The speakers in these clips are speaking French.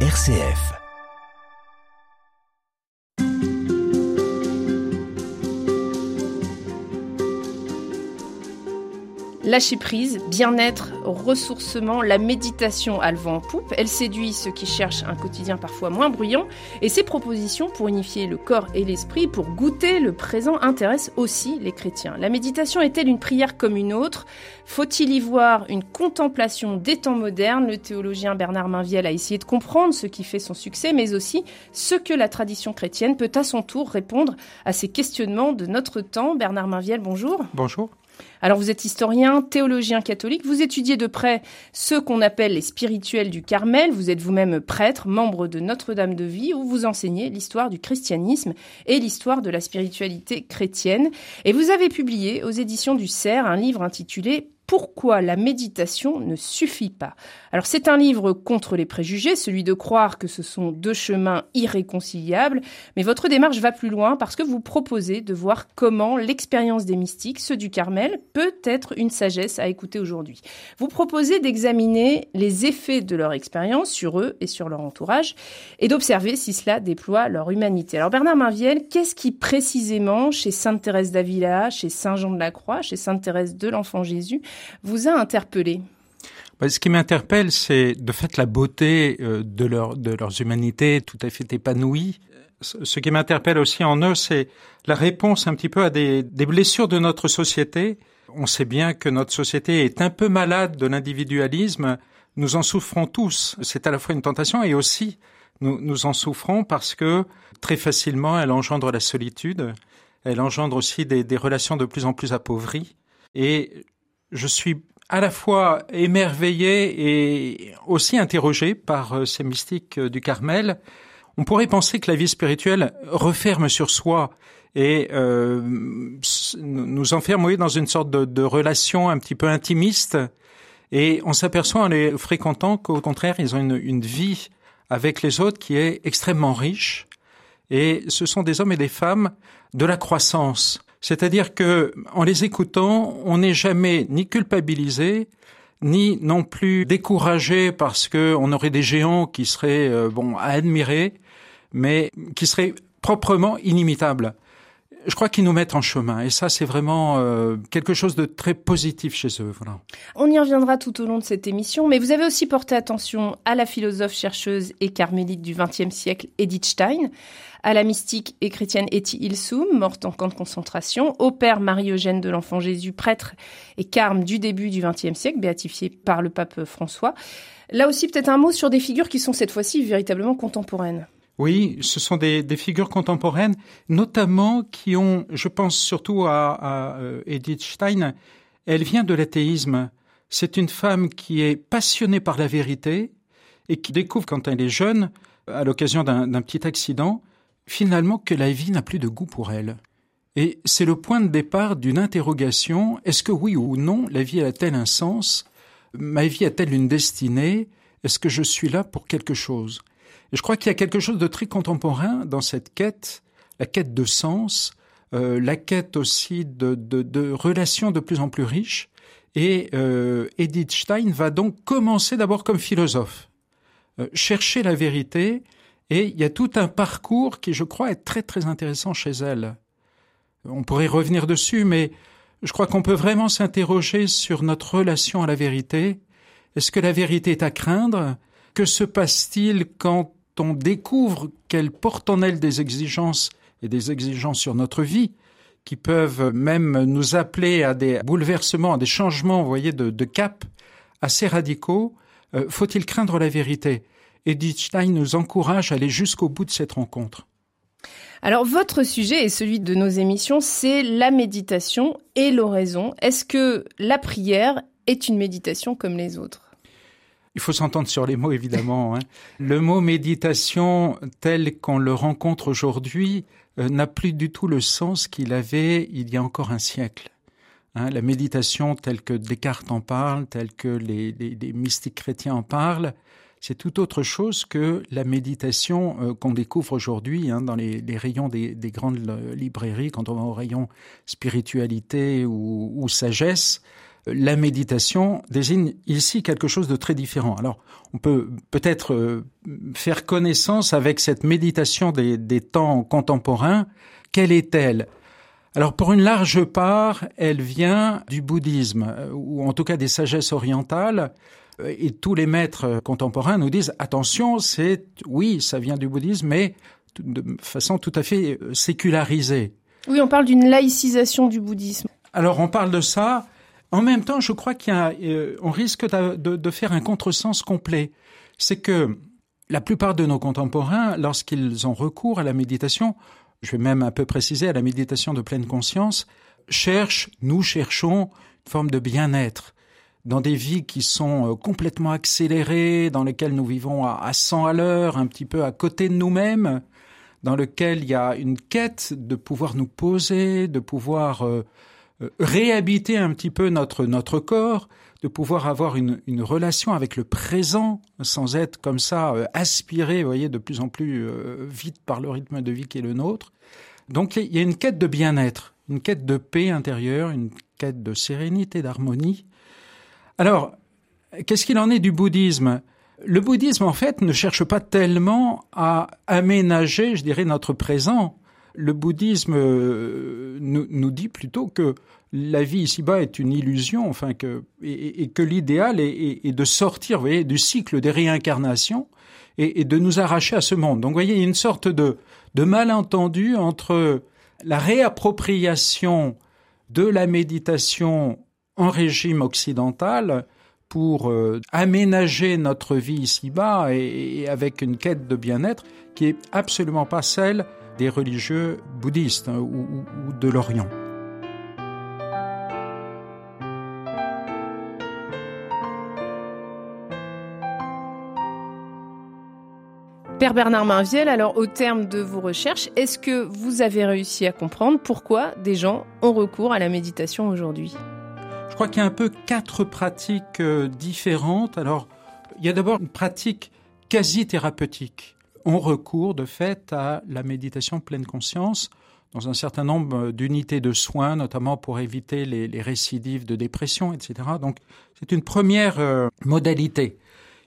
RCF. Lâcher prise, bien-être, ressourcement, la méditation a le vent en poupe. Elle séduit ceux qui cherchent un quotidien parfois moins bruyant. Et ses propositions pour unifier le corps et l'esprit, pour goûter le présent, intéressent aussi les chrétiens. La méditation est-elle une prière comme une autre? Faut-il y voir une contemplation des temps modernes? Le théologien Bernard Mainviel a essayé de comprendre ce qui fait son succès, mais aussi ce que la tradition chrétienne peut à son tour répondre à ces questionnements de notre temps. Bernard Mainviel, bonjour. Bonjour. Alors vous êtes historien, théologien catholique, vous étudiez de près ceux qu'on appelle les spirituels du Carmel, vous êtes vous-même prêtre, membre de Notre-Dame de Vie, où vous enseignez l'histoire du christianisme et l'histoire de la spiritualité chrétienne. Et vous avez publié aux éditions du Cerf un livre intitulé pourquoi la méditation ne suffit pas? Alors c'est un livre contre les préjugés, celui de croire que ce sont deux chemins irréconciliables, mais votre démarche va plus loin parce que vous proposez de voir comment l'expérience des mystiques, ceux du Carmel, peut être une sagesse à écouter aujourd'hui. Vous proposez d'examiner les effets de leur expérience sur eux et sur leur entourage et d'observer si cela déploie leur humanité. Alors Bernard Marviel, qu'est-ce qui précisément chez Sainte Thérèse d'Avila, chez Saint Jean de la Croix, chez Sainte Thérèse de l'Enfant Jésus vous a interpellé bah, ce qui m'interpelle, c'est de fait la beauté euh, de leur de leurs humanités tout à fait épanouies. Ce qui m'interpelle aussi en eux, c'est la réponse un petit peu à des, blessures de notre société. On sait bien que notre société est un peu malade de l'individualisme. Nous en souffrons tous. C'est à la fois une tentation et aussi nous, nous en souffrons parce que très facilement elle engendre la solitude. Elle engendre aussi des, des relations de plus en plus appauvries. Et je suis à la fois émerveillé et aussi interrogé par euh, ces mystiques euh, du Carmel. On pourrait penser que la vie spirituelle referme sur soi et euh, nous enferme dans une sorte de, relation un petit peu intimiste. Et on s'aperçoit en les fréquentant qu'au contraire, ils ont une vie avec les autres qui est extrêmement riche. Et ce sont des hommes et des femmes de la croissance. C'est-à-dire que, en les écoutant, on n'est jamais ni culpabilisé, ni non plus découragé parce que on aurait des géants qui seraient euh, bon à admirer, mais qui seraient proprement inimitables. Je crois qu'ils nous mettent en chemin et ça c'est vraiment euh, quelque chose de très positif chez eux. Voilà. On y reviendra tout au long de cette émission, mais vous avez aussi porté attention à la philosophe chercheuse et carmélite du XXe siècle Edith Stein, à la mystique et chrétienne Etty Ilsum, morte en camp de concentration, au père Marie-Eugène de l'Enfant Jésus, prêtre et carme du début du XXe siècle, béatifié par le pape François. Là aussi, peut-être un mot sur des figures qui sont cette fois-ci véritablement contemporaines. Oui, ce sont des, figures contemporaines, notamment qui ont, je pense surtout à, à euh, Edith Stein, elle vient de l'athéisme. C'est une femme qui est passionnée par la vérité et qui découvre quand elle est jeune, à l'occasion d'un petit accident, finalement que la vie n'a plus de goût pour elle. Et c'est le point de départ d'une interrogation, est-ce que oui ou non la vie a-t-elle un sens? Ma vie a-t-elle une destinée? Est-ce que je suis là pour quelque chose? Je crois qu'il y a quelque chose de très contemporain dans cette quête, la quête de sens, euh, la quête aussi de, de, de, relations de plus en plus riches. Et euh, Edith Stein va donc commencer d'abord comme philosophe, euh, chercher la vérité et il y a tout un parcours qui, je crois, est très très intéressant chez elle. On pourrait revenir dessus, mais je crois qu'on peut vraiment s'interroger sur notre relation à la vérité. Est-ce que la vérité est à craindre? Que se passe-t-il quand on découvre qu'elle porte en elle des exigences et des exigences sur notre vie qui peuvent même nous appeler à des bouleversements, à des changements, voyez, de, de cap assez radicaux euh, Faut-il craindre la vérité? Edith Stein nous encourage à aller jusqu'au bout de cette rencontre. Alors votre sujet et celui de nos émissions, c'est la méditation et l'oraison. Est-ce que la prière est une méditation comme les autres? Il faut s'entendre sur les mots, évidemment. Hein. Le mot méditation tel qu'on le rencontre aujourd'hui euh, n'a plus du tout le sens qu'il avait il y a encore un siècle. Hein, la méditation telle que Descartes en parle, telle que les, mystiques chrétiens en parlent, c'est tout autre chose que la méditation euh, qu'on découvre aujourd'hui hein, dans les, rayons des, des, grandes librairies, quand on va au rayon spiritualité ou sagesse. La méditation désigne ici quelque chose de très différent. Alors, on peut peut-être euh, faire connaissance avec cette méditation des, des temps contemporains. Quelle est-elle? Alors pour une large part, elle vient du bouddhisme, euh, ou en tout cas des sagesses orientales, euh, et tous les maîtres contemporains nous disent attention, c'est oui, ça vient du bouddhisme, mais de façon tout à fait sécularisée. Oui, on parle d'une laïcisation du bouddhisme. Alors on parle de ça, en même temps, je crois qu'on euh, risque de, faire un contresens complet. C'est que la plupart de nos contemporains, lorsqu'ils ont recours à la méditation, je vais même un peu préciser à la méditation de pleine conscience, cherchent, nous cherchons une forme de bien-être dans des vies qui sont euh, complètement accélérées, dans lesquelles nous vivons à, 100 à l'heure, un petit peu à côté de nous-mêmes, dans lesquelles il y a une quête de pouvoir nous poser, de pouvoir euh, réhabiter un petit peu notre notre corps, de pouvoir avoir une, une relation avec le présent sans être comme ça euh, aspiré, vous voyez, de plus en plus euh, vite par le rythme de vie qui est le nôtre. Donc il y a une quête de bien-être, une quête de paix intérieure, une quête de sérénité, d'harmonie. Alors, qu'est-ce qu'il en est du bouddhisme? Le bouddhisme, en fait, ne cherche pas tellement à aménager, je dirais, notre présent le bouddhisme euh, nous, nous, dit plutôt que la vie ici-bas est une illusion, enfin que et, que l'idéal est, de sortir, voyez, du cycle des réincarnations et, et, de nous arracher à ce monde. Donc, vous voyez, il y a une sorte de, de malentendu entre la réappropriation de la méditation en régime occidental pour euh, aménager notre vie ici-bas et, et, avec une quête de bien-être qui est absolument pas celle des religieux bouddhistes hein, ou, ou de l'Orient. Père Bernard Mainviel, alors au terme de vos recherches, est-ce que vous avez réussi à comprendre pourquoi des gens ont recours à la méditation aujourd'hui? Je crois qu'il y a un peu quatre pratiques euh, différentes. Alors, il y a d'abord une pratique quasi thérapeutique on recourt de fait à la méditation pleine conscience dans un certain nombre d'unités de soins, notamment pour éviter les, récidives de dépression, etc. Donc c'est une première euh, modalité.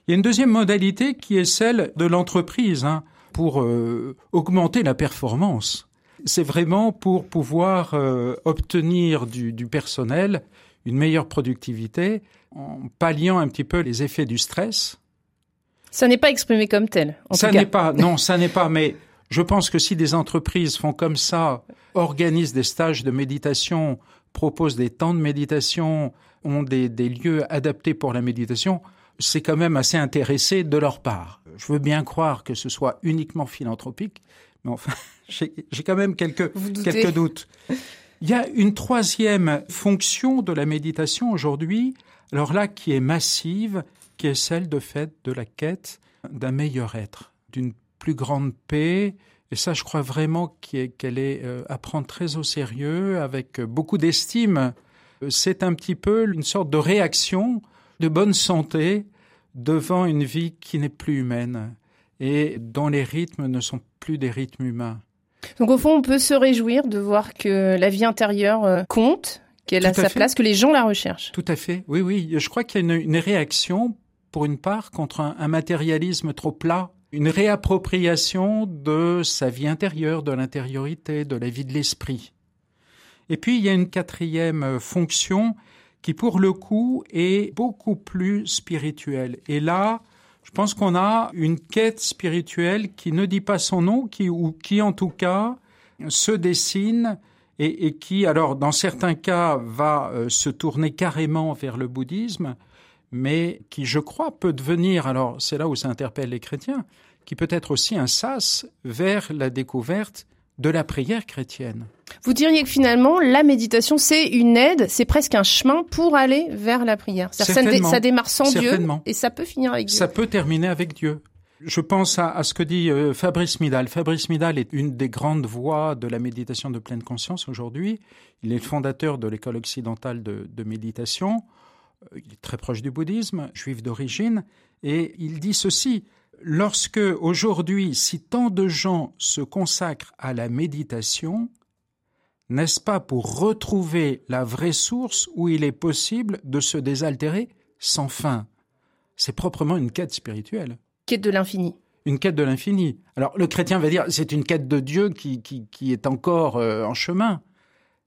Il y a une deuxième modalité qui est celle de l'entreprise hein, pour euh, augmenter la performance. C'est vraiment pour pouvoir euh, obtenir du, du personnel une meilleure productivité en palliant un petit peu les effets du stress ça n'est pas exprimé comme tel. En ça n'est pas, non, ça n'est pas. Mais je pense que si des entreprises font comme ça, organisent des stages de méditation, proposent des temps de méditation, ont des, des lieux adaptés pour la méditation, c'est quand même assez intéressé de leur part. Je veux bien croire que ce soit uniquement philanthropique, mais enfin, j'ai quand même quelques, quelques doutes. Il y a une troisième fonction de la méditation aujourd'hui, alors là qui est massive, qui est celle de fait de la quête d'un meilleur être, d'une plus grande paix. Et ça, je crois vraiment qu'elle est euh, à prendre très au sérieux, avec beaucoup d'estime. C'est un petit peu une sorte de réaction de bonne santé devant une vie qui n'est plus humaine et dont les rythmes ne sont plus des rythmes humains. Donc au fond, on peut se réjouir de voir que la vie intérieure euh, compte, qu'elle a sa place, que les gens la recherchent. Tout à fait. Oui, oui. Je crois qu'il y a une, une réaction pour une part, contre un, matérialisme trop plat, une réappropriation de sa vie intérieure, de l'intériorité, de la vie de l'esprit. Et puis il y a une quatrième fonction qui pour le coup est beaucoup plus spirituelle. Et là, je pense qu'on a une quête spirituelle qui ne dit pas son nom, qui ou qui en tout cas se dessine et, qui, alors dans certains cas, va euh, se tourner carrément vers le bouddhisme, mais qui, je crois, peut devenir, alors c'est là où ça interpelle les chrétiens, qui peut être aussi un sas vers la découverte de la prière chrétienne. Vous diriez que finalement, la méditation, c'est une aide, c'est presque un chemin pour aller vers la prière. Ça, ça, démarre sans Dieu et ça peut finir avec Dieu. Ça peut terminer avec Dieu. Je pense à, ce que dit euh, Fabrice Midal. Fabrice Midal est une des grandes voix de la méditation de pleine conscience aujourd'hui. Il est le fondateur de l'école occidentale de, de méditation. Il est très proche du bouddhisme, juif d'origine, et il dit ceci, lorsque aujourd'hui, si tant de gens se consacrent à la méditation, n'est-ce pas pour retrouver la vraie source où il est possible de se désaltérer sans fin? C'est proprement une quête spirituelle. Quête de l'infini. Une quête de l'infini. Alors le chrétien va dire c'est une quête de Dieu qui, qui, est encore euh, en chemin.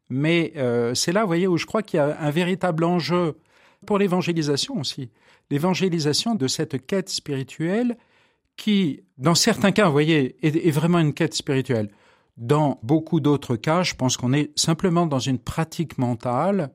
Mais euh, c'est là, vous voyez, où je crois qu'il y a un véritable enjeu pour l'évangélisation aussi. L'évangélisation de cette quête spirituelle qui, dans certains cas, vous voyez, est vraiment une quête spirituelle. Dans beaucoup d'autres cas, je pense qu'on est simplement dans une pratique mentale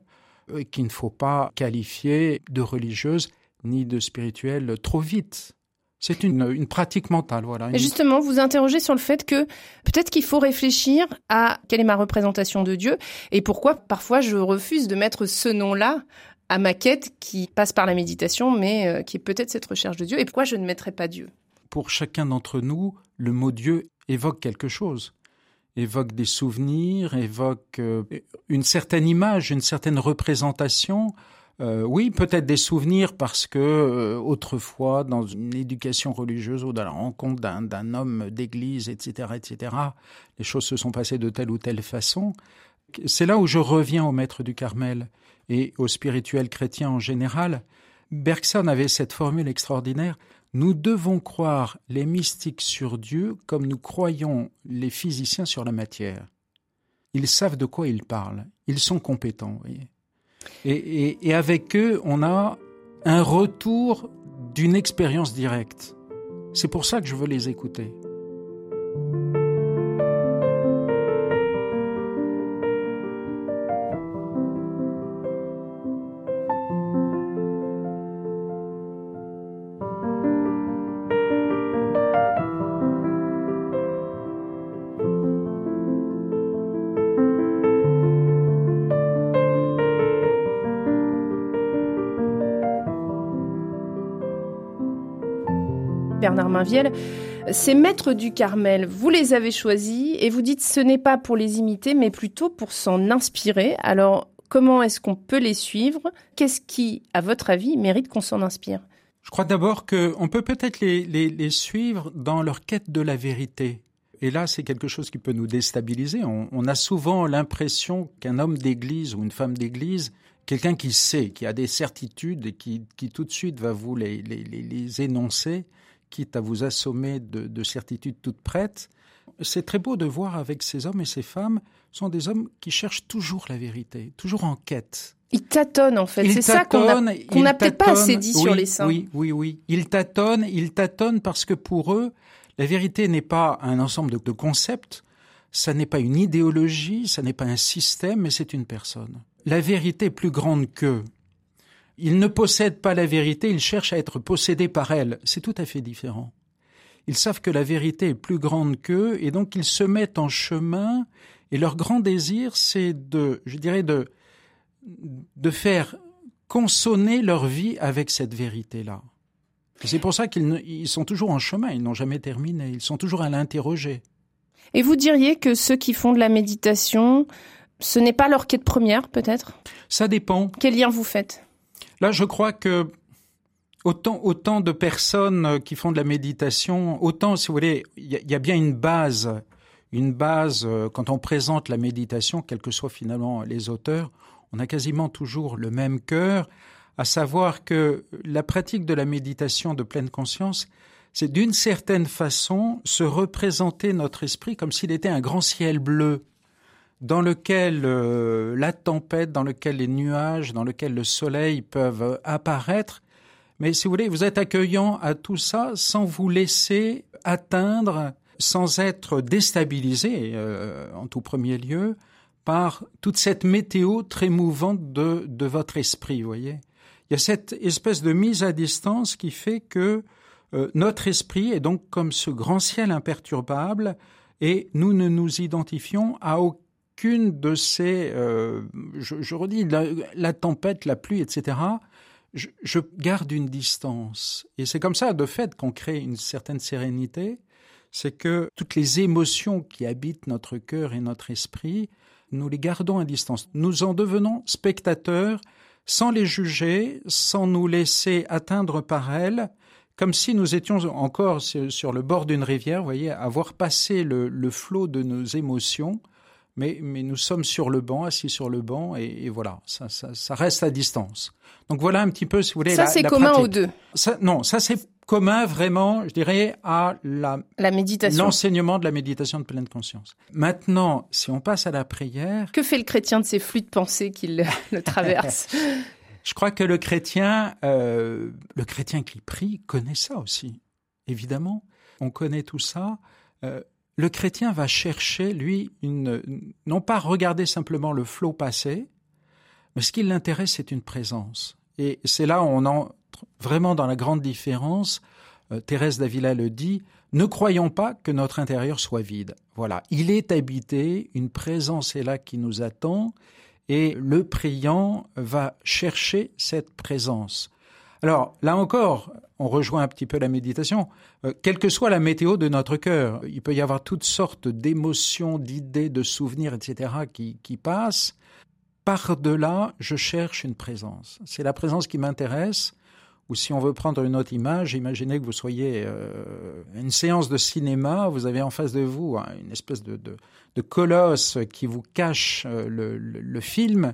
euh, qu'il ne faut pas qualifier de religieuse ni de spirituelle trop vite. C'est une, une, pratique mentale, voilà. Justement, vous interrogez sur le fait que peut-être qu'il faut réfléchir à quelle est ma représentation de Dieu et pourquoi parfois je refuse de mettre ce nom-là à ma quête qui passe par la méditation, mais euh, qui est peut-être cette recherche de Dieu et pourquoi je ne mettrai pas Dieu? Pour chacun d'entre nous, le mot Dieu évoque quelque chose évoque des souvenirs, évoque euh, une certaine image, une certaine représentation. Euh, oui, peut-être des souvenirs parce que autrefois, dans une éducation religieuse ou dans la rencontre d'un homme d'église, etc., etc., les choses se sont passées de telle ou telle façon. C'est là où je reviens au maître du Carmel et au spirituel chrétien en général. Bergson avait cette formule extraordinaire nous devons croire les mystiques sur Dieu comme nous croyons les physiciens sur la matière. Ils savent de quoi ils parlent, ils sont compétents. Et, et avec eux, on a un retour d'une expérience directe. C'est pour ça que je veux les écouter. Bernard Mainviel. Ces maîtres du Carmel, vous les avez choisis et vous dites ce n'est pas pour les imiter, mais plutôt pour s'en inspirer. Alors, comment est-ce qu'on peut les suivre? Qu'est-ce qui, à votre avis, mérite qu'on s'en inspire? Je crois d'abord qu'on peut peut-être les, suivre dans leur quête de la vérité. Et là, c'est quelque chose qui peut nous déstabiliser. On, a souvent l'impression qu'un homme d'église ou une femme d'église, quelqu'un qui sait, qui a des certitudes et qui, tout de suite va vous les énoncer, quitte à vous assommer de, certitudes toutes prêtes. C'est très beau de voir avec ces hommes et ces femmes, sont des hommes qui cherchent toujours la vérité, toujours en quête. Ils tâtonnent en fait, c'est ça qu'on n'a peut-être pas assez dit sur les saints. Oui, oui, oui. Ils tâtonnent, ils tâtonnent parce que pour eux, la vérité n'est pas un ensemble de, de concepts, ça n'est pas une idéologie, ça n'est pas un système, mais c'est une personne. La vérité est plus grande qu'eux. Ils ne possèdent pas la vérité, ils cherchent à être possédés par elle. C'est tout à fait différent. Ils savent que la vérité est plus grande qu'eux et donc ils se mettent en chemin et leur grand désir c'est de, je dirais, de, de faire consonner leur vie avec cette vérité-là. C'est pour ça qu'ils sont toujours en chemin, ils n'ont jamais terminé, ils sont toujours à l'interroger. Et vous diriez que ceux qui font de la méditation, ce n'est pas leur quête première, peut-être? Ça dépend. Quel lien vous faites? Là, je crois que autant, autant de personnes qui font de la méditation, autant, si vous voulez, il y, a bien une base, une base, euh, quand on présente la méditation, quels que soient finalement les auteurs, on a quasiment toujours le même cœur, à savoir que la pratique de la méditation de pleine conscience, c'est d'une certaine façon se représenter notre esprit comme s'il était un grand ciel bleu dans lequel euh, la tempête, dans lequel les nuages, dans lequel le soleil peuvent apparaître. Mais si vous voulez, vous êtes accueillant à tout ça sans vous laisser atteindre, sans être déstabilisé euh, en tout premier lieu par toute cette météo très mouvante de, de votre esprit, vous voyez. Il y a cette espèce de mise à distance qui fait que euh, notre esprit est donc comme ce grand ciel imperturbable et nous ne nous identifions à aucun de ces, euh, je, redis, la, tempête, la pluie, etc., je, je garde une distance. Et c'est comme ça, de fait, qu'on crée une certaine sérénité. C'est que toutes les émotions qui habitent notre cœur et notre esprit, nous les gardons à distance. Nous en devenons spectateurs sans les juger, sans nous laisser atteindre par elles, comme si nous étions encore sur le bord d'une rivière, vous voyez, avoir passé le, le flot de nos émotions, mais, mais nous sommes sur le banc, assis sur le banc, et, voilà, ça, ça, ça, reste à distance. Donc voilà un petit peu, si vous voulez. Ça, c'est commun aux deux. Ça, non, ça, c'est commun vraiment, je dirais, à la, la méditation. L'enseignement de la méditation de pleine conscience. Maintenant, si on passe à la prière. Que fait le chrétien de ces flux de pensée qu'il le traverse? Je crois que le chrétien, euh, le chrétien qui prie connaît ça aussi, évidemment. On connaît tout ça. Euh, le chrétien va chercher, lui, non pas regarder simplement le flot passé, mais ce qui l'intéresse, c'est une présence. Et c'est là où on entre vraiment dans la grande différence. Euh, Thérèse d'Avila le dit, ne croyons pas que notre intérieur soit vide. Voilà, il est habité, une présence est là qui nous attend, et le priant va chercher cette présence. Alors, là encore, on rejoint un petit peu la méditation. Euh, quelle que soit la météo de notre cœur, il peut y avoir toutes sortes d'émotions, d'idées, de souvenirs, etc., qui, passent par-delà, je cherche une présence. C'est la présence qui m'intéresse. Ou si on veut prendre une autre image, imaginez que vous soyez euh, une séance de cinéma, vous avez en face de vous hein, une espèce de, de, colosse qui vous cache euh, le, le, film.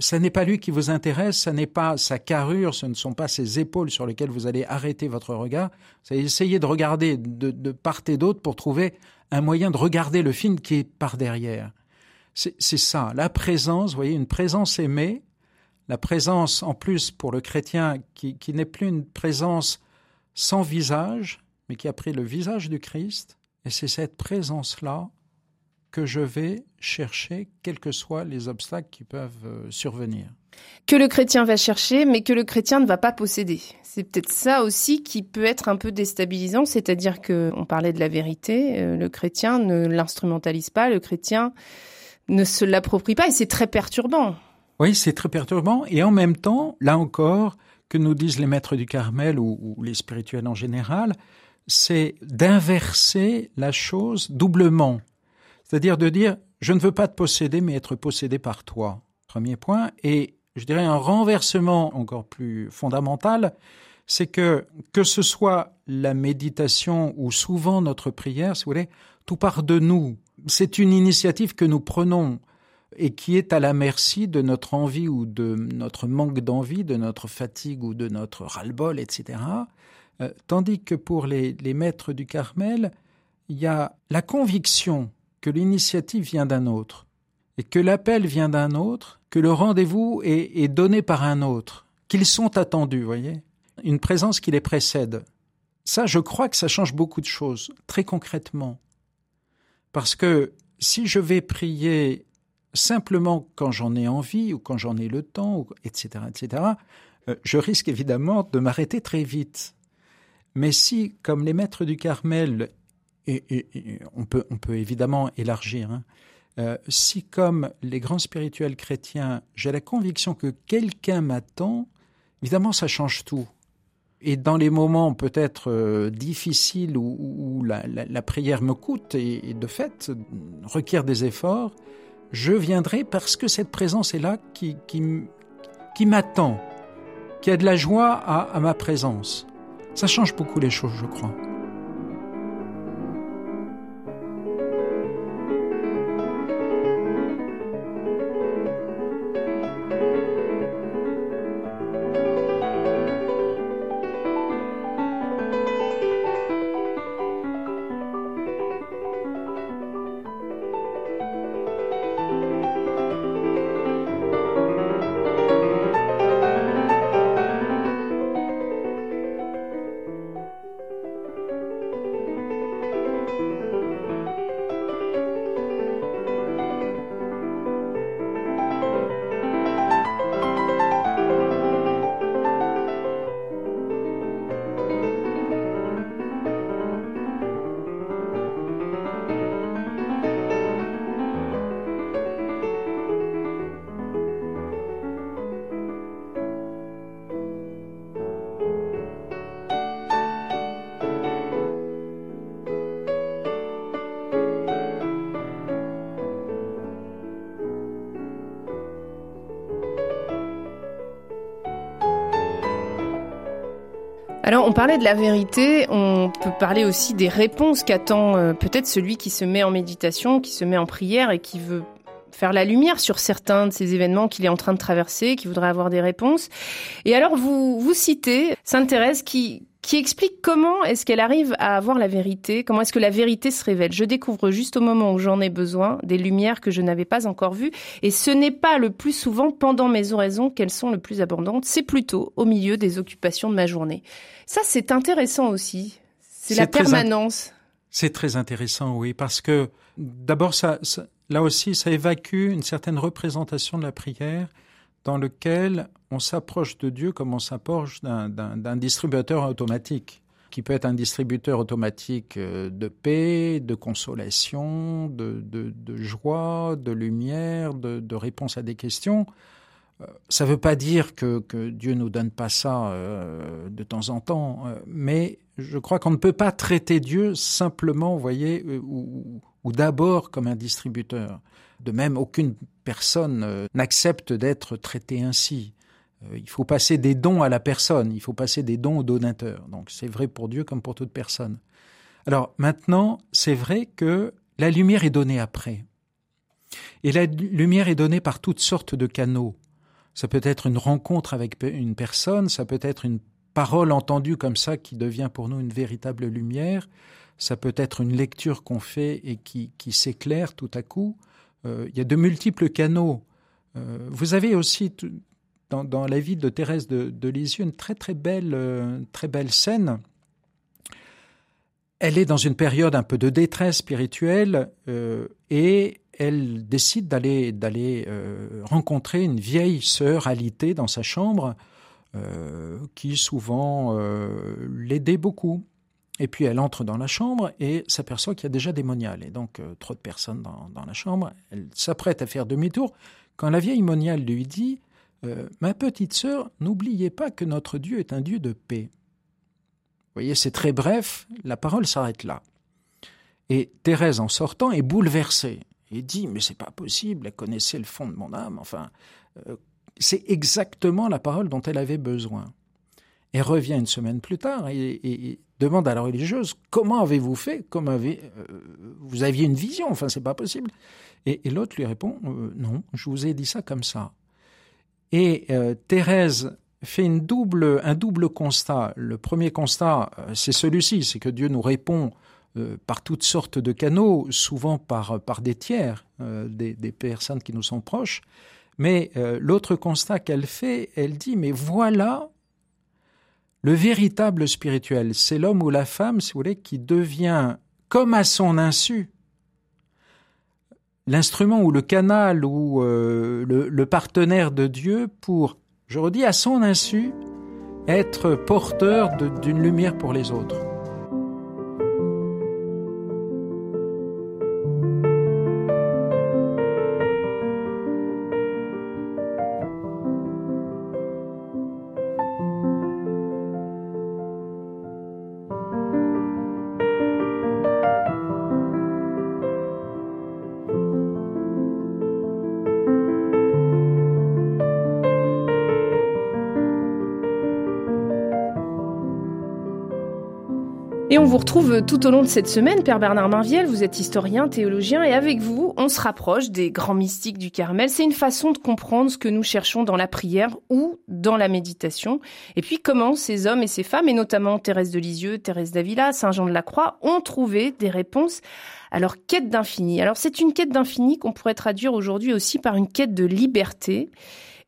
Ça n'est pas lui qui vous intéresse, ça n'est pas sa carrure, ce ne sont pas ses épaules sur lesquelles vous allez arrêter votre regard. Allez essayer de regarder de, part et d'autre pour trouver un moyen de regarder le film qui est par derrière. C'est ça, la présence, vous voyez, une présence aimée, la présence en plus pour le chrétien qui, qui n'est plus une présence sans visage, mais qui a pris le visage du Christ, et c'est cette présence-là que je vais chercher, quels que soient les obstacles qui peuvent euh, survenir. Que le chrétien va chercher, mais que le chrétien ne va pas posséder. C'est peut-être ça aussi qui peut être un peu déstabilisant, c'est-à-dire que on parlait de la vérité, euh, le chrétien ne l'instrumentalise pas, le chrétien ne se l'approprie pas et c'est très perturbant. Oui, c'est très perturbant et en même temps, là encore, que nous disent les maîtres du Carmel ou, les spirituels en général, c'est d'inverser la chose doublement. C'est-à-dire de dire, je ne veux pas te posséder, mais être possédé par toi. Premier point. Et je dirais un renversement encore plus fondamental, c'est que, que ce soit la méditation ou souvent notre prière, si vous voulez, tout part de nous c'est une initiative que nous prenons et qui est à la merci de notre envie ou de notre manque d'envie, de notre fatigue ou de notre ras-le-bol, etc. Euh, tandis que pour les, maîtres du Carmel, il y a la conviction que l'initiative vient d'un autre et que l'appel vient d'un autre, que le rendez-vous est, est donné par un autre, qu'ils sont attendus, voyez Une présence qui les précède. Ça, je crois que ça change beaucoup de choses, très concrètement. Parce que si je vais prier simplement quand j'en ai envie ou quand j'en ai le temps, etc., etc., euh, je risque évidemment de m'arrêter très vite. Mais si, comme les maîtres du Carmel, et, on, peut, on peut évidemment élargir, hein, euh, si comme les grands spirituels chrétiens, j'ai la conviction que quelqu'un m'attend, évidemment ça change tout. Et dans les moments peut-être euh, difficiles où, la, prière me coûte et, de fait requiert des efforts, je viendrai parce que cette présence est là qui, qui, m'attend, qui a de la joie à ma présence. Ça change beaucoup les choses, je crois. Parlait de la vérité, on peut parler aussi des réponses qu'attend euh, peut-être celui qui se met en méditation, qui se met en prière et qui veut faire la lumière sur certains de ces événements qu'il est en train de traverser, qui voudrait avoir des réponses. Et alors, vous, vous citez Sainte Thérèse qui, qui explique comment est-ce qu'elle arrive à avoir la vérité, comment est-ce que la vérité se révèle. Je découvre juste au moment où j'en ai besoin des lumières que je n'avais pas encore vues, et ce n'est pas le plus souvent pendant mes oraisons qu'elles sont le plus abondantes, c'est plutôt au milieu des occupations de ma journée. Ça, c'est intéressant aussi. C'est la permanence. C'est très intéressant, oui, parce que d'abord, ça, là aussi, ça évacue une certaine représentation de la prière dans lequel on s'approche de Dieu comme on s'approche d'un distributeur automatique, qui peut être un distributeur automatique euh, de paix, de consolation, de, joie, de lumière, de, réponse à des questions. Euh, ça ne veut pas dire que, Dieu nous donne pas ça euh, de temps en temps, mais je crois qu'on ne peut pas traiter Dieu simplement, vous voyez, ou d'abord comme un distributeur. De même, aucune personne euh, n'accepte d'être traitée ainsi. Euh, il faut passer des dons à la personne, il faut passer des dons au donateur. Donc c'est vrai pour Dieu comme pour toute personne. Alors maintenant, c'est vrai que la lumière est donnée après. Et la lumière est donnée par toutes sortes de canaux. Ça peut être une rencontre avec une personne, ça peut être une parole entendue comme ça qui devient pour nous une véritable lumière, ça peut être une lecture qu'on fait et qui, qui s'éclaire tout à coup, il y a de multiples canaux. Euh, vous avez aussi dans, la vie de Thérèse de, Lisieux une très très belle, euh, très belle scène. Elle est dans une période un peu de détresse spirituelle et elle décide d'aller d'aller rencontrer une vieille sœur alitée dans sa chambre qui souvent l'aidait beaucoup. Et puis elle entre dans la chambre et s'aperçoit qu'il y a déjà des moniales. Et donc, euh, trop de personnes dans, la chambre. Elle s'apprête à faire demi-tour quand la vieille moniale lui dit euh, Ma petite sœur, n'oubliez pas que notre Dieu est un Dieu de paix. Vous voyez, c'est très bref, la parole s'arrête là. Et Thérèse, en sortant, est bouleversée et dit Mais c'est pas possible, elle connaissait le fond de mon âme. Enfin, euh, c'est exactement la parole dont elle avait besoin. Elle revient une semaine plus tard et, demande à la religieuse comment avez-vous fait Comment avez, euh, vous aviez une vision Enfin, c'est pas possible. Et, l'autre lui répond euh, non, je vous ai dit ça comme ça. Et euh, Thérèse fait une double, un double constat. Le premier constat, c'est celui-ci, c'est que Dieu nous répond par toutes sortes de canaux, souvent par, par des tiers, des, des, personnes qui nous sont proches. Mais l'autre constat qu'elle fait, elle dit, mais voilà le véritable spirituel, c'est l'homme ou la femme, si vous voulez, qui devient, comme à son insu, l'instrument ou le canal ou euh, le partenaire de Dieu pour, je redis, à son insu, être porteur d'une lumière pour les autres. Et on vous retrouve tout au long de cette semaine, Père Bernard Mainviel, vous êtes historien, théologien, et avec vous, on se rapproche des grands mystiques du Carmel. C'est une façon de comprendre ce que nous cherchons dans la prière ou dans la méditation. Et puis comment ces hommes et ces femmes, et notamment Thérèse de Lisieux, Thérèse d'Avila, Saint Jean de la Croix, ont trouvé des réponses à leur quête d'infini. Alors c'est une quête d'infini qu'on pourrait traduire aujourd'hui aussi par une quête de liberté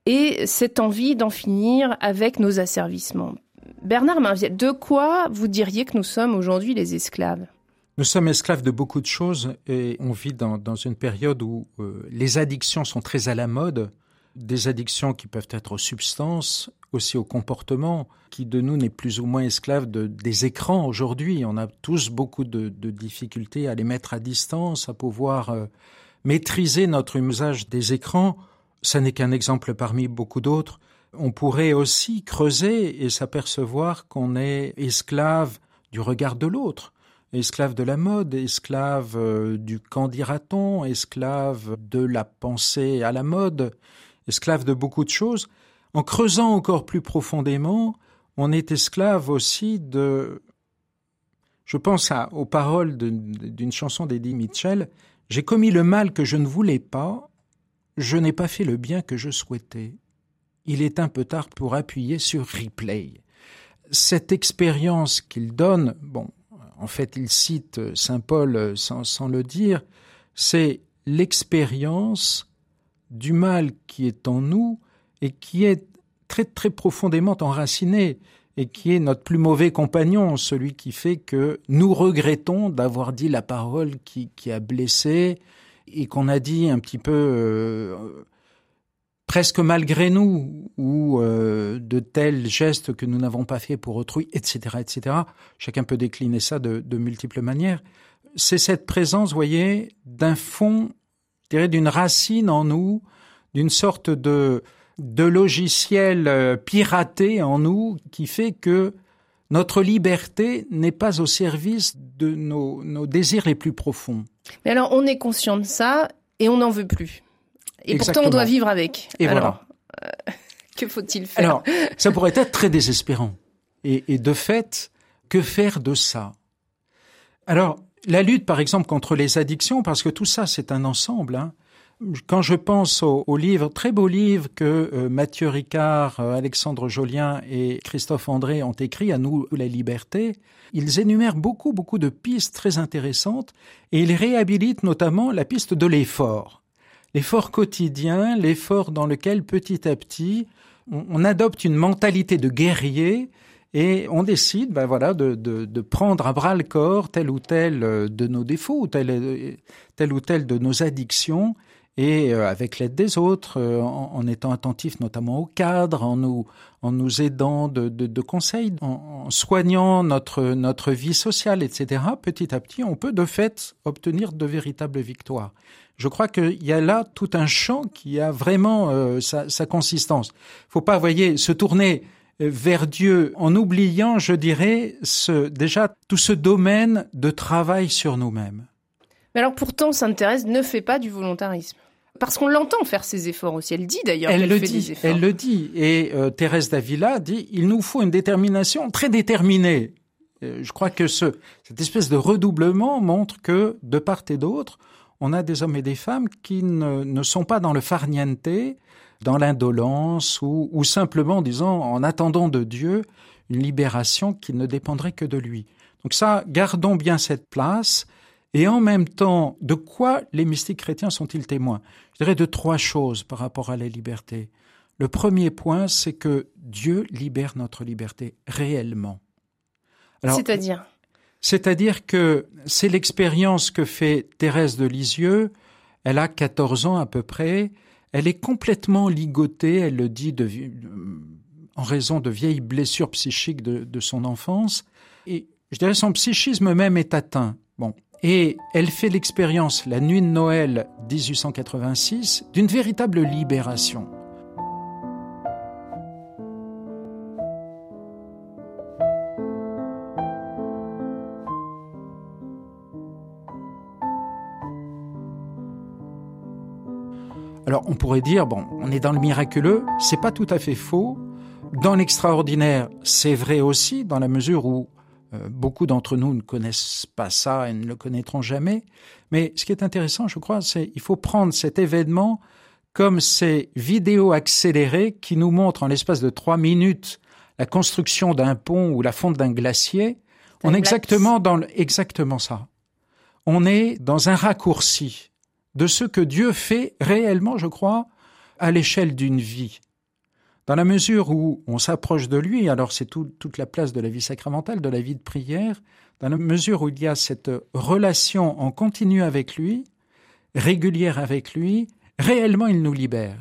et cette envie d'en finir avec nos asservissements. Bernard de quoi vous diriez que nous sommes aujourd'hui les esclaves? Nous sommes esclaves de beaucoup de choses et on vit dans, une période où euh, les addictions sont très à la mode, des addictions qui peuvent être aux substances, aussi au comportement, qui de nous n'est plus ou moins esclave de, des écrans aujourd'hui. On a tous beaucoup de, difficultés à les mettre à distance, à pouvoir euh, maîtriser notre usage des écrans. Ça n'est qu'un exemple parmi beaucoup d'autres on pourrait aussi creuser et s'apercevoir qu'on est esclave du regard de l'autre, esclave de la mode, esclave euh, du qu'en dira-t-on, esclave de la pensée à la mode, esclave de beaucoup de choses. En creusant encore plus profondément, on est esclave aussi de... Je pense aux paroles d'une chanson d'Eddie Mitchell. J'ai commis le mal que je ne voulais pas, je n'ai pas fait le bien que je souhaitais. Il est un peu tard pour appuyer sur replay. Cette expérience qu'il donne, bon, en fait, il cite Saint Paul sans, le dire, c'est l'expérience du mal qui est en nous et qui est très très profondément enraciné et qui est notre plus mauvais compagnon, celui qui fait que nous regrettons d'avoir dit la parole qui, qui a blessé et qu'on a dit un petit peu euh, presque malgré nous ou euh, de tels gestes que nous n'avons pas fait pour autrui, etc., etc. Chacun peut décliner ça de, de multiples manières. C'est cette présence, voyez, d'un fond, je dirais, d'une racine en nous, d'une sorte de de logiciels euh, piratés en nous qui fait que notre liberté n'est pas au service de nos, nos, désirs les plus profonds. Mais alors, on est conscient de ça et on n'en veut plus. Et Exactement. pourtant, on doit vivre avec. Et alors, voilà. Euh, que faut-il faire Alors, ça pourrait être très désespérant. Et, et de fait, que faire de ça? Alors, la lutte, par exemple, contre les addictions, parce que tout ça, c'est un ensemble. Hein, quand je pense aux, aux, livres, très beaux livres que euh, Mathieu Ricard, euh, Alexandre Jolien et Christophe André ont écrits, À nous la liberté, ils énumèrent beaucoup, beaucoup de pistes très intéressantes et ils réhabilitent notamment la piste de l'effort. L'effort quotidien, l'effort dans lequel petit à petit on, adopte une mentalité de guerrier et on décide, ben voilà, de, prendre à bras le corps tel ou tel euh, de nos défauts, tel, tel ou tel de nos addictions, et euh, avec l'aide des autres, euh, en, en, étant attentif notamment au cadre, en nous, en nous aidant de, de, de conseils, en, en, soignant notre, notre vie sociale, etc., petit à petit, on peut de fait obtenir de véritables victoires. Je crois qu'il y a là tout un champ qui a vraiment euh, sa, sa consistance. faut pas, voyez, se tourner vers Dieu en oubliant, je dirais, ce, déjà tout ce domaine de travail sur nous-mêmes. Mais alors pourtant, Sainte Thérèse ne fait pas du volontarisme. Parce qu'on l'entend faire ses efforts aussi. Elle dit d'ailleurs qu'elle fait dit, des efforts. Elle le dit. Et euh, Thérèse d'Avila dit il nous faut une détermination très déterminée. Euh, je crois que ce, cette espèce de redoublement montre que, de part et d'autre, on a des hommes et des femmes qui ne, ne sont pas dans le farniente, dans l'indolence ou, ou simplement, disons, en attendant de Dieu une libération qui ne dépendrait que de lui. Donc ça, gardons bien cette place et en même temps, de quoi les mystiques chrétiens sont-ils témoins? Je dirais de trois choses par rapport à la liberté. Le premier point, c'est que Dieu libère notre liberté réellement. C'est-à-dire? C'est-à-dire que c'est l'expérience que fait Thérèse de Lisieux. Elle a 14 ans à peu près. Elle est complètement ligotée, elle le dit, de, en raison de vieilles blessures psychiques de, de son enfance. Et je dirais son psychisme même est atteint. Et elle fait l'expérience, la nuit de Noël 1886, d'une véritable libération. Alors on pourrait dire, bon, on est dans le miraculeux, c'est pas tout à fait faux. Dans l'extraordinaire, c'est vrai aussi, dans la mesure où beaucoup d'entre nous ne connaissent pas ça et ne le connaîtront jamais. Mais ce qui est intéressant, je crois, c'est il faut prendre cet événement comme ces vidéos accélérées qui nous montrent en l'espace de trois minutes la construction d'un pont ou la fonte d'un glacier. On est exactement dans le, exactement ça. On est dans un raccourci de ce que Dieu fait réellement, je crois, à l'échelle d'une vie. Dans la mesure où on s'approche de lui, alors c'est tout, toute la place de la vie sacramentale, de la vie de prière, dans la mesure où il y a cette relation en continu avec lui, régulière avec lui, réellement il nous libère.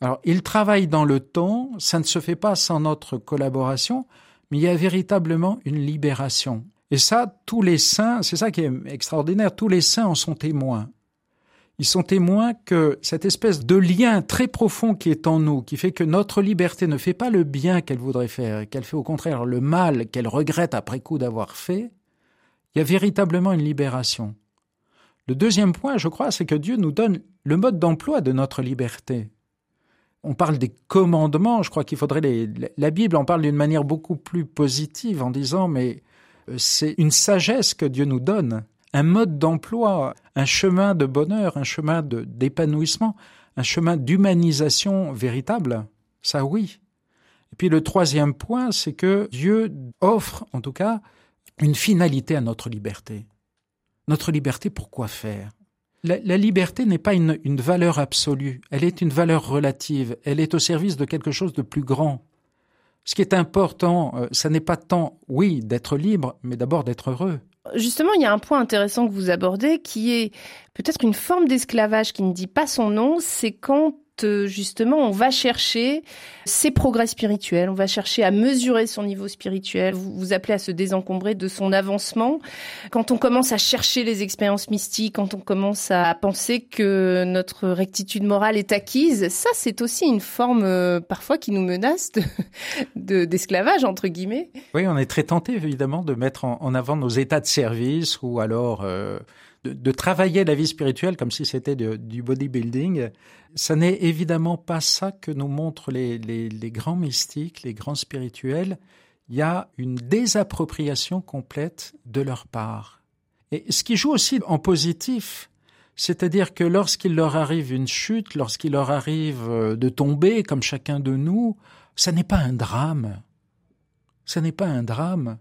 Alors il travaille dans le temps, ça ne se fait pas sans notre collaboration, mais il y a véritablement une libération. Et ça, tous les saints, c'est ça qui est extraordinaire, tous les saints en sont témoins ils sont témoins que cette espèce de lien très profond qui est en nous, qui fait que notre liberté ne fait pas le bien qu'elle voudrait faire, qu'elle fait au contraire le mal qu'elle regrette après coup d'avoir fait, il y a véritablement une libération. Le deuxième point, je crois, c'est que Dieu nous donne le mode d'emploi de notre liberté. On parle des commandements, je crois qu'il faudrait les... La Bible en parle d'une manière beaucoup plus positive en disant mais euh, c'est une sagesse que Dieu nous donne un mode d'emploi, un chemin de bonheur, un chemin d'épanouissement, un chemin d'humanisation véritable, ça oui. Et puis le troisième point, c'est que Dieu offre, en tout cas, une finalité à notre liberté. Notre liberté, pour quoi faire la, liberté n'est pas une, une valeur absolue, elle est une valeur relative, elle est au service de quelque chose de plus grand. Ce qui est important, euh, ça n'est pas tant, oui, d'être libre, mais d'abord d'être heureux. Justement, il y a un point intéressant que vous abordez qui est peut-être une forme d'esclavage qui ne dit pas son nom, c'est quand justement on va chercher ses progrès spirituels, on va chercher à mesurer son niveau spirituel, vous appelez à se désencombrer de son avancement. Quand on commence à chercher les expériences mystiques, quand on commence à penser que notre rectitude morale est acquise, ça c'est aussi une forme euh, parfois qui nous menace de, d'esclavage entre guillemets. Oui, on est très tenté évidemment de mettre en, avant nos états de service ou alors euh, de, travailler la vie spirituelle comme si c'était du bodybuilding. Ça n'est évidemment pas ça que nous montrent les, les, grands mystiques, les grands spirituels. Il y a une désappropriation complète de leur part. Et ce qui joue aussi en positif, c'est-à-dire que lorsqu'il leur arrive une chute, lorsqu'il leur arrive euh, de tomber, comme chacun de nous, ça n'est pas un drame. Ça n'est pas un drame.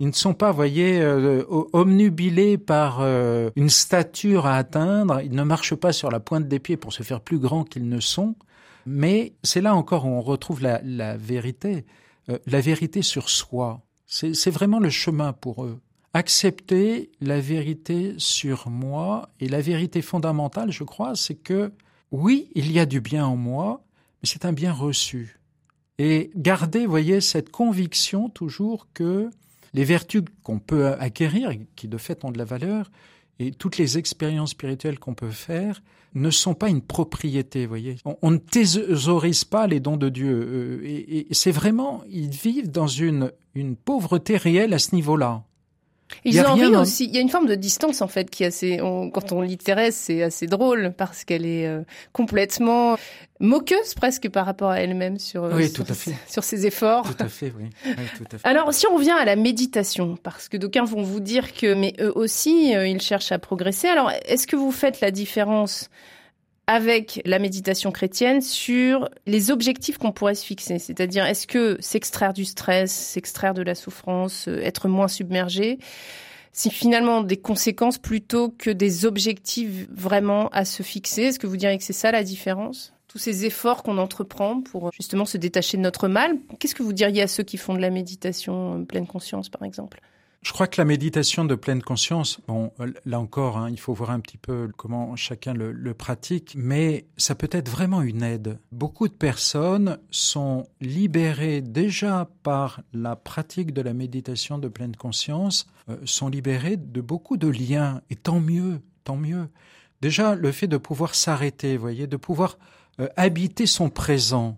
Ils ne sont pas, voyez, euh, omnubilés par euh, une stature à atteindre. Ils ne marchent pas sur la pointe des pieds pour se faire plus grands qu'ils ne sont. Mais c'est là encore où on retrouve la, vérité, euh, la vérité sur soi. C'est vraiment le chemin pour eux. Accepter la vérité sur moi et la vérité fondamentale, je crois, c'est que oui, il y a du bien en moi, mais c'est un bien reçu. Et garder, voyez, cette conviction toujours que les vertus qu'on peut acquérir, qui de fait ont de la valeur, et toutes les expériences spirituelles qu'on peut faire ne sont pas une propriété, voyez. On, ne thésaurise pas les dons de Dieu. Euh, et, c'est vraiment, ils vivent dans une, une pauvreté réelle à ce niveau-là. Ils ont aussi. Il y a une forme de distance en fait qui est assez. quand on lit Thérèse, c'est assez drôle parce qu'elle est euh, complètement moqueuse presque par rapport à elle-même sur, euh, sur, sur, ses efforts. Tout à fait, oui. tout à fait. Alors, si on revient à la méditation, parce que d'aucuns vont vous dire que, mais eux aussi, euh, ils cherchent à progresser. Alors, est-ce que vous faites la différence avec la méditation chrétienne sur les objectifs qu'on pourrait se fixer. C'est-à-dire, est-ce que s'extraire du stress, s'extraire de la souffrance, euh, être moins submergé, c'est finalement des conséquences plutôt que des objectifs vraiment à se fixer? Est-ce que vous diriez que c'est ça la différence? Tous ces efforts qu'on entreprend pour justement se détacher de notre mal. Qu'est-ce que vous diriez à ceux qui font de la méditation euh, pleine conscience, par exemple? Je crois que la méditation de pleine conscience, bon, là encore, hein, il faut voir un petit peu comment chacun le, pratique, mais ça peut être vraiment une aide. Beaucoup de personnes sont libérées déjà par la pratique de la méditation de pleine conscience, euh, sont libérées de beaucoup de liens, et tant mieux, tant mieux. Déjà, le fait de pouvoir s'arrêter, voyez, de pouvoir euh, habiter son présent,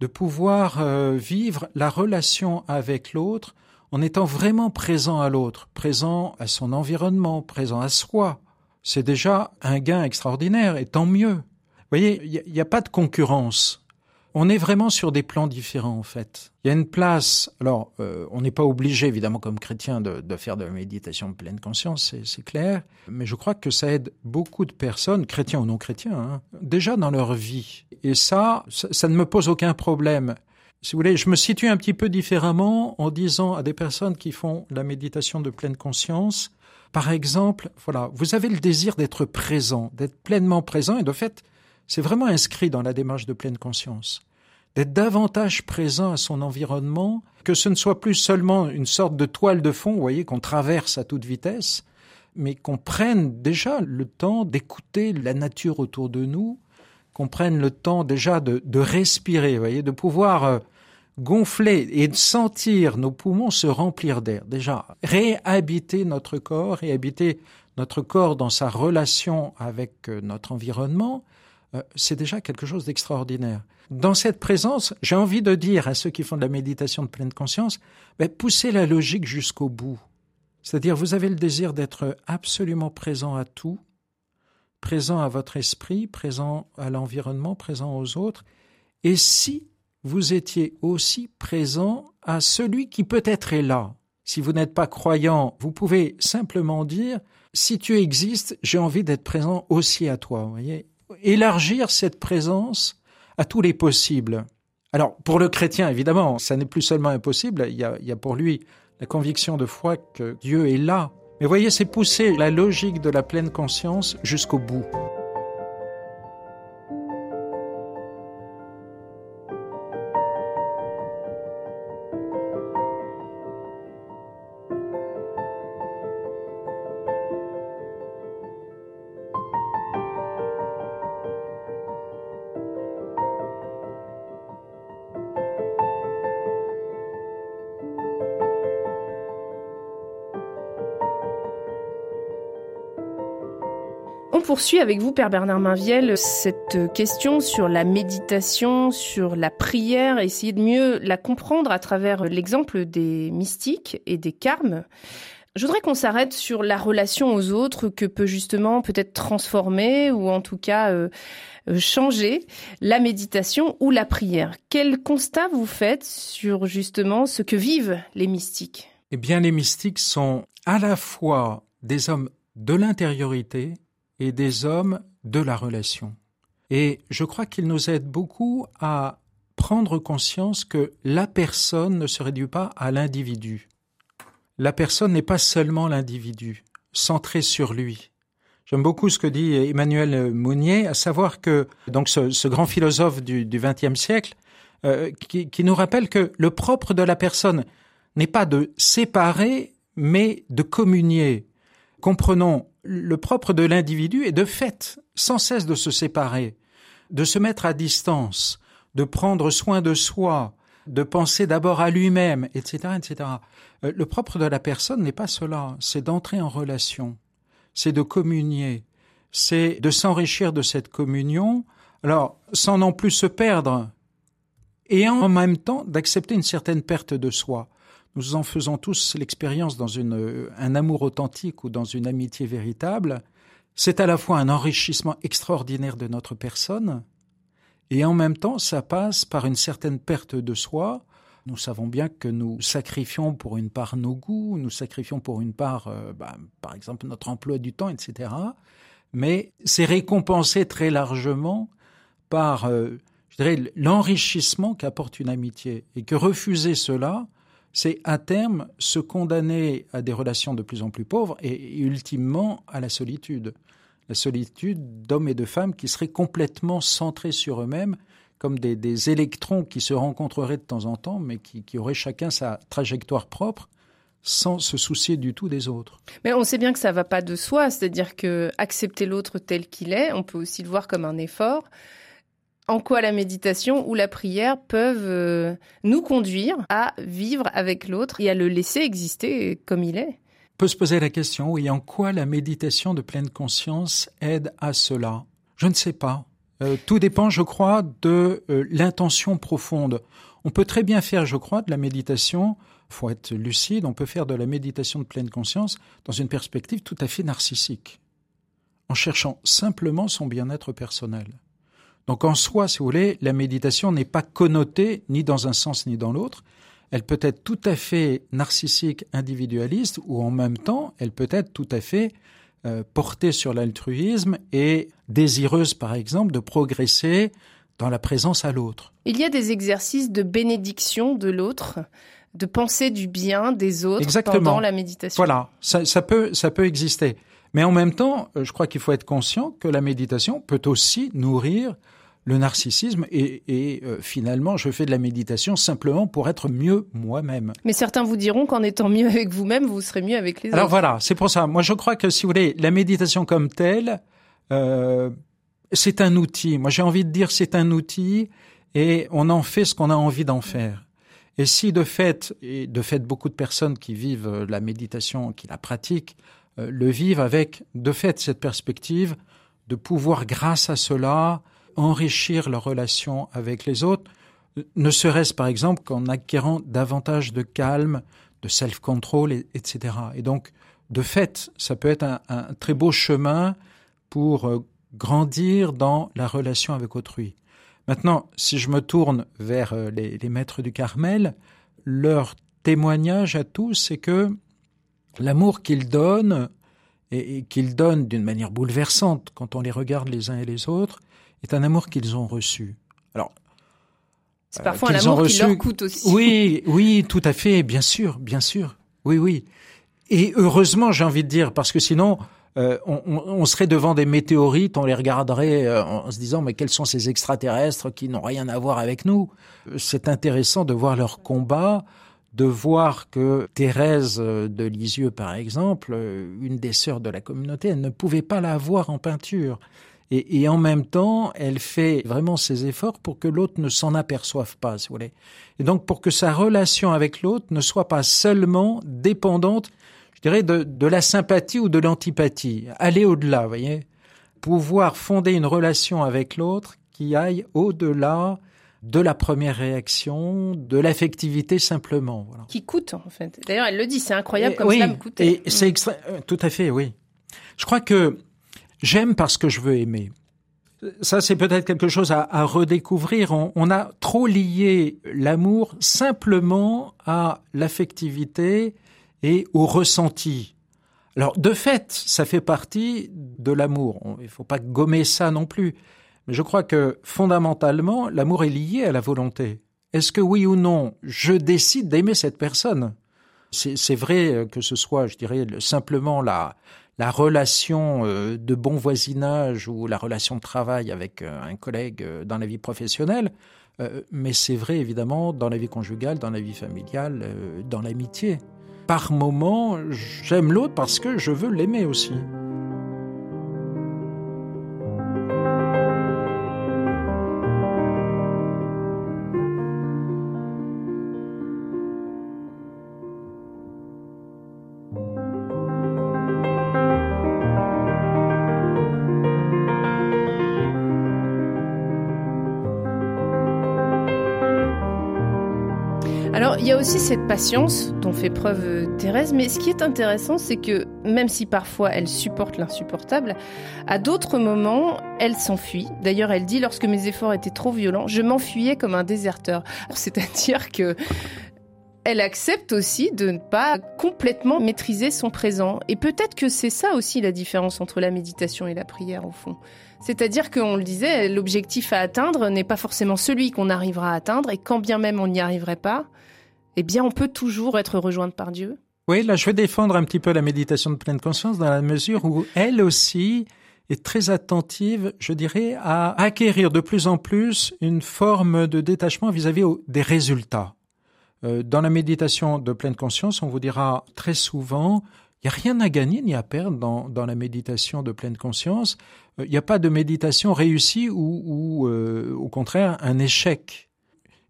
de pouvoir euh, vivre la relation avec l'autre en étant vraiment présent à l'autre, présent à son environnement, présent à soi. C'est déjà un gain extraordinaire, et tant mieux. Vous voyez, il n'y a, pas de concurrence. On est vraiment sur des plans différents, en fait. Il y a une place. Alors, euh, on n'est pas obligé, évidemment, comme chrétien, de, faire de la méditation de pleine conscience, c'est clair. Mais je crois que ça aide beaucoup de personnes, chrétiens ou non chrétiens, hein, déjà dans leur vie. Et ça, ça ne me pose aucun problème si vous voulez, je me situe un petit peu différemment en disant à des personnes qui font la méditation de pleine conscience, par exemple, voilà, vous avez le désir d'être présent, d'être pleinement présent, et de fait, c'est vraiment inscrit dans la démarche de pleine conscience, d'être davantage présent à son environnement, que ce ne soit plus seulement une sorte de toile de fond, vous voyez, qu'on traverse à toute vitesse, mais qu'on prenne déjà le temps d'écouter la nature autour de nous, qu'on prenne le temps déjà de, de respirer, vous voyez, de pouvoir euh, gonfler et de sentir nos poumons se remplir d'air. Déjà, réhabiter notre corps, réhabiter notre corps dans sa relation avec euh, notre environnement, euh, c'est déjà quelque chose d'extraordinaire. Dans cette présence, j'ai envie de dire à ceux qui font de la méditation de pleine conscience, ben, poussez la logique jusqu'au bout. C'est-à-dire, vous avez le désir d'être absolument présent à tout, présent à votre esprit, présent à l'environnement, présent aux autres. Et si vous étiez aussi présent à celui qui peut-être est là. Si vous n'êtes pas croyant, vous pouvez simplement dire si tu existes, j'ai envie d'être présent aussi à toi. Voyez? Élargir cette présence à tous les possibles. Alors, pour le chrétien, évidemment, ça n'est plus seulement impossible, il y, a, il y a pour lui la conviction de foi que Dieu est là. Mais voyez, c'est pousser la logique de la pleine conscience jusqu'au bout. Poursuit avec vous, Père Bernard Mainviel, cette question sur la méditation, sur la prière, essayer de mieux la comprendre à travers l'exemple des mystiques et des carmes. Je voudrais qu'on s'arrête sur la relation aux autres que peut justement peut-être transformer ou en tout cas euh, changer la méditation ou la prière. Quel constat vous faites sur justement ce que vivent les mystiques? Eh bien, les mystiques sont à la fois des hommes de l'intériorité et des hommes de la relation. Et je crois qu'il nous aide beaucoup à prendre conscience que la personne ne se réduit pas à l'individu. La personne n'est pas seulement l'individu, centré sur lui. J'aime beaucoup ce que dit Emmanuel Mounier, à savoir que donc ce, grand philosophe du XXe siècle, euh, qui nous rappelle que le propre de la personne n'est pas de séparer, mais de communier. Comprenons le propre de l'individu est de fait sans cesse de se séparer, de se mettre à distance, de prendre soin de soi, de penser d'abord à lui-même, etc., etc. Euh, le propre de la personne n'est pas cela, c'est d'entrer en relation, c'est de communier, c'est de s'enrichir de cette communion, alors sans non plus se perdre, et en même temps d'accepter une certaine perte de soi. Nous en faisons tous l'expérience dans une, un amour authentique ou dans une amitié véritable. C'est à la fois un enrichissement extraordinaire de notre personne, et en même temps, ça passe par une certaine perte de soi. Nous savons bien que nous sacrifions pour une part nos goûts, nous sacrifions pour une part, euh, bah, par exemple, notre emploi du temps, etc. Mais c'est récompensé très largement par, euh, je dirais, l'enrichissement qu'apporte une amitié. Et que refuser cela, c'est à terme se condamner à des relations de plus en plus pauvres et ultimement à la solitude. La solitude d'hommes et de femmes qui seraient complètement centrés sur eux-mêmes, comme des, électrons qui se rencontreraient de temps en temps, mais qui, qui auraient chacun sa trajectoire propre sans se soucier du tout des autres. Mais on sait bien que ça va pas de soi, c'est-à-dire que accepter l'autre tel qu'il est, on peut aussi le voir comme un effort en quoi la méditation ou la prière peuvent euh, nous conduire à vivre avec l'autre et à le laisser exister comme il est. On peut se poser la question, oui, en quoi la méditation de pleine conscience aide à cela? Je ne sais pas. Euh, tout dépend, je crois, de euh, l'intention profonde. On peut très bien faire, je crois, de la méditation, faut être lucide, on peut faire de la méditation de pleine conscience dans une perspective tout à fait narcissique, en cherchant simplement son bien-être personnel. Donc en soi, si vous voulez, la méditation n'est pas connotée ni dans un sens ni dans l'autre. Elle peut être tout à fait narcissique, individualiste, ou en même temps, elle peut être tout à fait euh, portée sur l'altruisme et désireuse, par exemple, de progresser dans la présence à l'autre. Il y a des exercices de bénédiction de l'autre, de penser du bien des autres Exactement. pendant la méditation. Voilà, ça, ça, peut, ça peut exister. Mais en même temps, euh, je crois qu'il faut être conscient que la méditation peut aussi nourrir le narcissisme et, et euh, finalement je fais de la méditation simplement pour être mieux moi-même. Mais certains vous diront qu'en étant mieux avec vous-même, vous serez mieux avec les Alors autres. Alors voilà, c'est pour ça. Moi je crois que si vous voulez, la méditation comme telle, euh, c'est un outil. Moi j'ai envie de dire c'est un outil et on en fait ce qu'on a envie d'en faire. Et si de fait, et de fait beaucoup de personnes qui vivent la méditation, qui la pratiquent, euh, le vivent avec de fait cette perspective de pouvoir grâce à cela enrichir leur relation avec les autres, ne serait-ce par exemple qu'en acquérant davantage de calme, de self-control, etc. Et donc, de fait, ça peut être un, un très beau chemin pour euh, grandir dans la relation avec autrui. Maintenant, si je me tourne vers euh, les, les maîtres du Carmel, leur témoignage à tous, c'est que l'amour qu'ils donnent et, qu'ils donnent d'une manière bouleversante quand on les regarde les uns et les autres, est un amour qu'ils ont reçu. Alors, c'est parfois un amour qui leur coûte aussi. Oui, oui, tout à fait, bien sûr, bien sûr. Oui, oui. Et heureusement, j'ai envie de dire, parce que sinon, euh, on, on, serait devant des météorites, on les regarderait euh, en se disant mais quels sont ces extraterrestres qui n'ont rien à voir avec nous? C'est intéressant de voir leur combat, de voir que Thérèse de Lisieux, par exemple, une des sœurs de la communauté, elle ne pouvait pas la voir en peinture. Et, en même temps, elle fait vraiment ses efforts pour que l'autre ne s'en aperçoive pas, si vous voulez. Et donc pour que sa relation avec l'autre ne soit pas seulement dépendante je dirais, de, de la sympathie ou de l'antipathie. Aller au-delà, voyez. Pouvoir fonder une relation avec l'autre qui aille au-delà de la première réaction, de l'affectivité simplement. Voilà. Qui coûte en fait. D'ailleurs, elle le dit, c'est incroyable comme ça me. Et c'est mm. extra... Euh, tout à fait, oui. Je crois que j'aime parce que je veux aimer. Ça, c'est peut-être quelque chose à, à redécouvrir. On, on, a trop lié l'amour simplement à l'affectivité et au ressenti. Alors, de fait, ça fait partie de l'amour. Il ne faut pas gommer ça non plus. Je crois que fondamentalement, l'amour est lié à la volonté. Est-ce que oui ou non, je décide d'aimer cette personne? C'est vrai que ce soit, je dirais, simplement la, la relation euh, de bon voisinage ou la relation de travail avec euh, un collègue euh, dans la vie professionnelle, mais c'est vrai évidemment dans la vie conjugale, dans la vie familiale, dans l'amitié par moment, j'aime l'autre parce que je veux l'aimer aussi. Il y a aussi cette patience dont fait preuve euh, Thérèse, mais ce qui est intéressant, c'est que même si parfois elle supporte l'insupportable, à d'autres moments, elle s'enfuit. D'ailleurs, elle dit, lorsque mes efforts étaient trop violents, je m'enfuyais comme un déserteur. C'est-à-dire que elle accepte aussi de ne pas complètement maîtriser son présent. Et peut-être que c'est ça aussi la différence entre la méditation et la prière, au fond. C'est-à-dire qu'on le disait, l'objectif à atteindre n'est pas forcément celui qu'on arrivera à atteindre, et quand bien même on n'y arriverait pas, eh bien, on peut toujours être rejointe par Dieu. Oui, là, je vais défendre un petit peu la méditation de pleine conscience dans la mesure où elle aussi est très attentive, je dirais, à acquérir de plus en plus une forme de détachement vis-à-vis des résultats. Euh, dans la méditation de pleine conscience, on vous dira très souvent, il n'y a rien à gagner ni à perdre dans, la méditation de pleine conscience. Euh, il n'y a pas de méditation réussie ou, ou euh, au contraire un échec.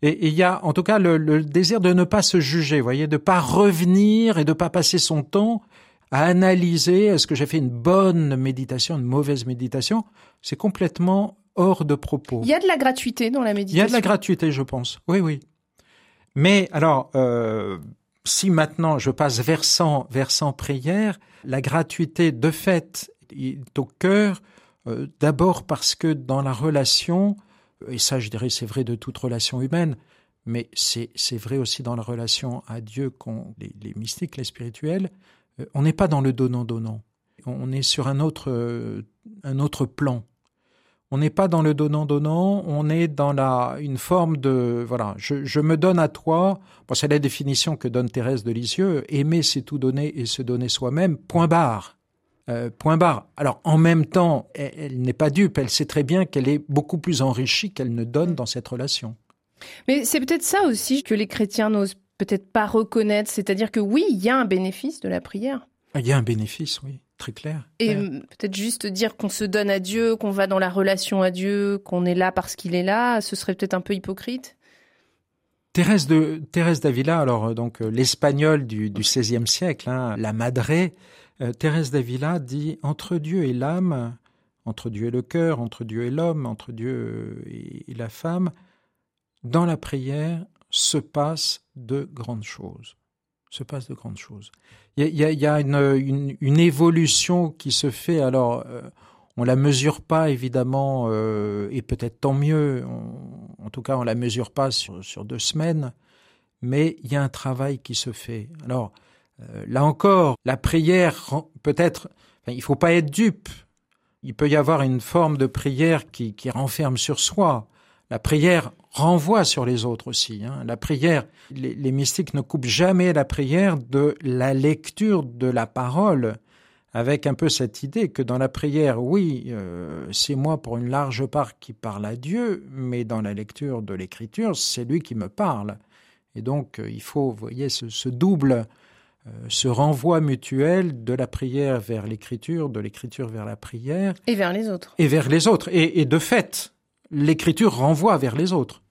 Et il y a en tout cas le, désir de ne pas se juger, voyez, de pas revenir et de pas passer son temps à analyser est-ce que j'ai fait une bonne méditation, une mauvaise méditation? C'est complètement hors de propos. Il y a de la gratuité dans la méditation. Il y a de la gratuité, je pense. Oui, oui. Mais alors, euh, si maintenant je passe versant versant prière, la gratuité de fait est au cœur. Euh, d'abord parce que dans la relation, et ça je dirais c'est vrai de toute relation humaine, mais c'est vrai aussi dans la relation à Dieu qu'ont les, mystiques, les spirituels, euh, on n'est pas dans le donnant-donnant, on est sur un autre, euh, un autre plan. On n'est pas dans le donnant-donnant, on est dans la, une forme de, voilà, je, me donne à toi. C'est la définition que donne Thérèse de Lisieux. Aimer, c'est tout donner et se donner soi-même. Point barre. Euh, point barre. Alors en même temps, elle, n'est pas dupe, elle sait très bien qu'elle est beaucoup plus enrichie qu'elle ne donne dans cette relation. Mais c'est peut-être ça aussi que les chrétiens n'osent peut-être pas reconnaître, c'est-à-dire que oui, il y a un bénéfice de la prière. Il y a un bénéfice, oui, très clair. Et peut-être juste dire qu'on se donne à Dieu, qu'on va dans la relation à Dieu, qu'on est là parce qu'il est là, ce serait peut-être un peu hypocrite. Thérèse de Thérèse d'Avila, alors euh, donc euh, l'espagnole du, du XVIe siècle, hein, la Madré, euh, Thérèse d'Avila dit entre Dieu et l'âme, entre Dieu et le cœur, entre Dieu et l'homme, entre Dieu et, la femme, dans la prière se passe de grandes choses. Se passe de grandes choses. Il y a, une, évolution qui se fait. Alors, euh, on la mesure pas évidemment, euh, et peut-être tant mieux. en tout cas, on la mesure pas sur, sur deux semaines, mais il y a un travail qui se fait. Alors, Euh, là encore, la prière peut-être, il faut pas être dupe. Il peut y avoir une forme de prière qui, renferme sur soi. La prière renvoie sur les autres aussi. Hein. La prière, les, mystiques ne coupent jamais la prière de la lecture de la parole, avec un peu cette idée que dans la prière, oui, euh, c'est moi pour une large part qui parle à Dieu, mais dans la lecture de l'Écriture, c'est lui qui me parle. Et donc, euh, il faut, vous voyez, ce, double, ce renvoi mutuel de la prière vers l'Écriture, de l'Écriture vers la prière. Et vers les autres. Et vers les autres. Et, et de fait, l'écriture renvoie vers les autres.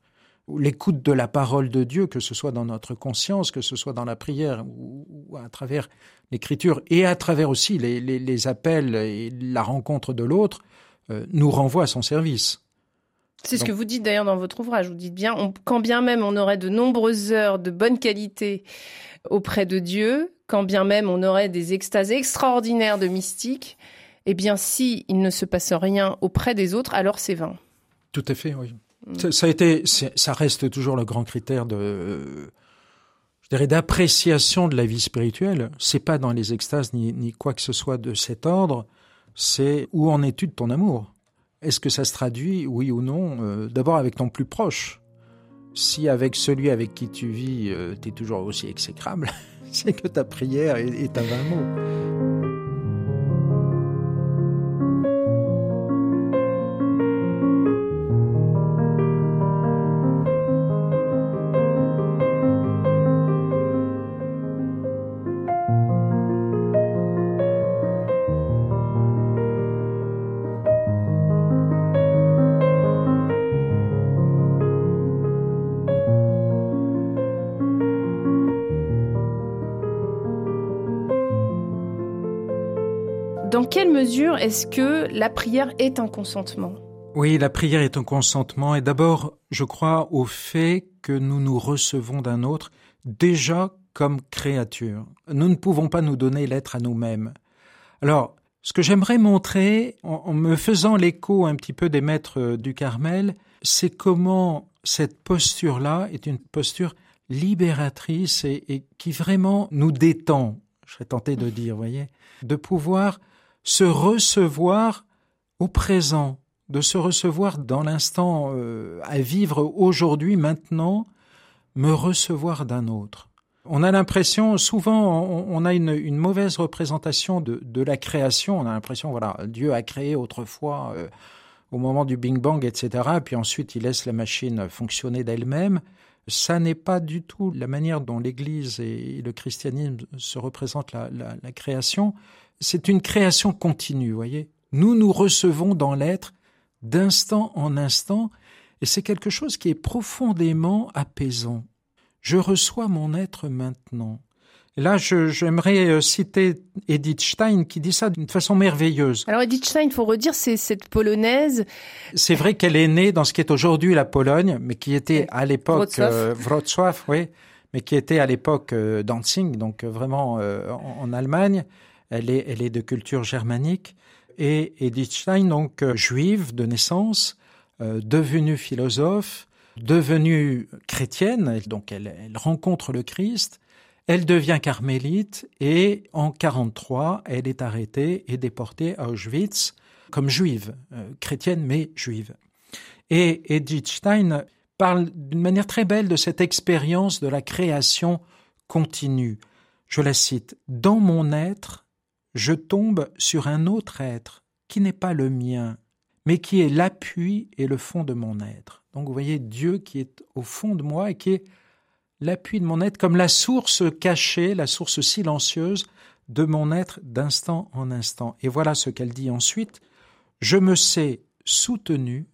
L'écoute de la parole de Dieu, que ce soit dans notre conscience, que ce soit dans la prière ou, à travers l'écriture et à travers aussi les, les, les, appels et la rencontre de l'autre, euh, nous renvoie à son service. C'est ce que vous dites d'ailleurs dans votre ouvrage. Vous dites bien, on, quand bien même on aurait de nombreuses heures de bonne qualité auprès de Dieu, quand bien même on aurait des extases extraordinaires de mystique, eh bien si il ne se passe rien auprès des autres, alors c'est vain. Tout à fait, oui. Mmh. Ça a été, ça reste toujours le grand critère de, je dirais, d'appréciation de la vie spirituelle. C'est pas dans les extases ni, ni quoi que ce soit de cet ordre. C'est où en es-tu de ton amour? Est-ce que ça se traduit, oui ou non, euh, d'abord avec ton plus proche Si avec celui avec qui tu vis, euh, tu es toujours aussi exécrable, c'est que ta prière est, est à vain mots. Est-ce que la prière est un consentement? Oui, la prière est un consentement et d'abord, je crois au fait que nous nous recevons d'un autre déjà comme créature. Nous ne pouvons pas nous donner l'être à nous-mêmes. Alors, ce que j'aimerais montrer, en, me faisant l'écho un petit peu des maîtres du Carmel, c'est comment cette posture-là est une posture libératrice et, et, qui vraiment nous détend, je serais tenté de dire, voyez, de pouvoir se recevoir au présent, de se recevoir dans l'instant euh, à vivre aujourd'hui, maintenant, me recevoir d'un autre. On a l'impression, souvent, on, a une, mauvaise représentation de, la création. On a l'impression, voilà, Dieu a créé autrefois euh, au moment du Big Bang, etc. Puis ensuite, il laisse la machine fonctionner d'elle-même. Ça n'est pas du tout la manière dont l'Église et le christianisme se représentent la création c'est une création continue, voyez. Nous nous recevons dans l'être d'instant en instant, et c'est quelque chose qui est profondément apaisant. Je reçois mon être maintenant. Et là, j'aimerais euh, citer Edith Stein qui dit ça d'une façon merveilleuse. Alors Edith Stein, il faut redire, c'est cette polonaise. C'est vrai qu'elle est née dans ce qui est aujourd'hui la Pologne, mais qui était à l'époque Wrocław. Euh, Wrocław, oui, mais qui était à l'époque euh, Danzig, donc vraiment euh, en, en Allemagne. Elle est, elle est de culture germanique. Et Edith Stein, donc euh, juive de naissance, euh, devenue philosophe, devenue chrétienne, donc elle, elle, rencontre le Christ, elle devient carmélite et en 43, elle est arrêtée et déportée à Auschwitz comme juive, euh, chrétienne mais juive. Et Edith Stein parle d'une manière très belle de cette expérience de la création continue. Je la cite, Dans mon être, je tombe sur un autre être qui n'est pas le mien, mais qui est l'appui et le fond de mon être. Donc vous voyez Dieu qui est au fond de moi et qui est l'appui de mon être, comme la source cachée, la source silencieuse de mon être d'instant en instant. Et voilà ce qu'elle dit ensuite. Je me sais soutenu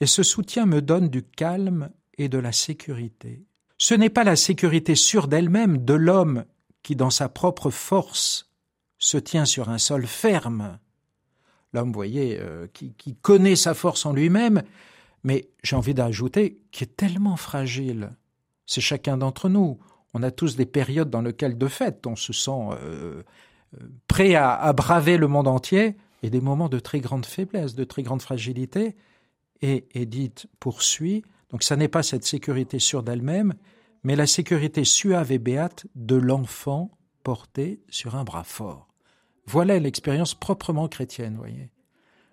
et ce soutien me donne du calme et de la sécurité. Ce n'est pas la sécurité sûre d'elle-même de l'homme qui, dans sa propre force, se tient sur un sol ferme. L'homme, vous voyez, euh, qui, qui, connaît sa force en lui-même, mais j'ai envie d'ajouter, qui est tellement fragile. C'est chacun d'entre nous. On a tous des périodes dans lesquelles, de fait, on se sent euh, prêt à, à, braver le monde entier, et des moments de très grande faiblesse, de très grande fragilité. Et Edith poursuit, donc ça n'est pas cette sécurité sûre d'elle-même, mais la sécurité suave et béate de l'enfant porté sur un bras fort. Voilà l'expérience proprement chrétienne, voyez.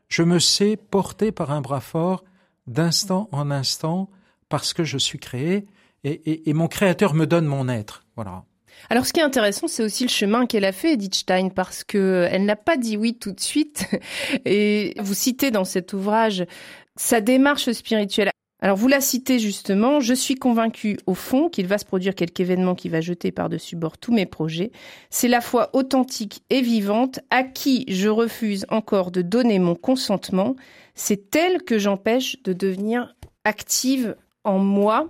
Je me sais porté par un bras fort d'instant en instant parce que je suis créé et, mon créateur me donne mon être. Voilà. Alors, ce qui est intéressant, c'est aussi le chemin qu'elle a fait, Edith Stein, parce que elle n'a pas dit oui tout de suite. Et vous citez dans cet ouvrage sa démarche spirituelle. Alors, vous la citez justement. Je suis convaincue, au fond, qu'il va se produire quelque événement qui va jeter par-dessus bord tous mes projets. C'est la foi authentique et vivante à qui je refuse encore de donner mon consentement. C'est elle que j'empêche de devenir active en moi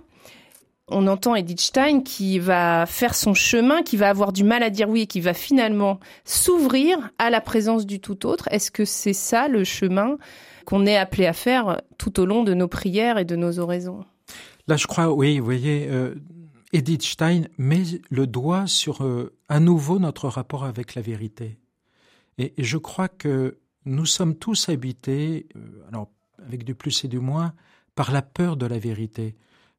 on entend Edith Stein qui va faire son chemin, qui va avoir du mal à dire oui et qui va finalement s'ouvrir à la présence du tout autre. Est-ce que c'est ça le chemin qu'on est appelé à faire tout au long de nos prières et de nos oraisons Là, je crois, oui, vous voyez, euh, Edith Stein met le doigt sur euh, à nouveau notre rapport avec la vérité. Et, je crois que nous sommes tous habités, euh, alors avec du plus et du moins, par la peur de la vérité.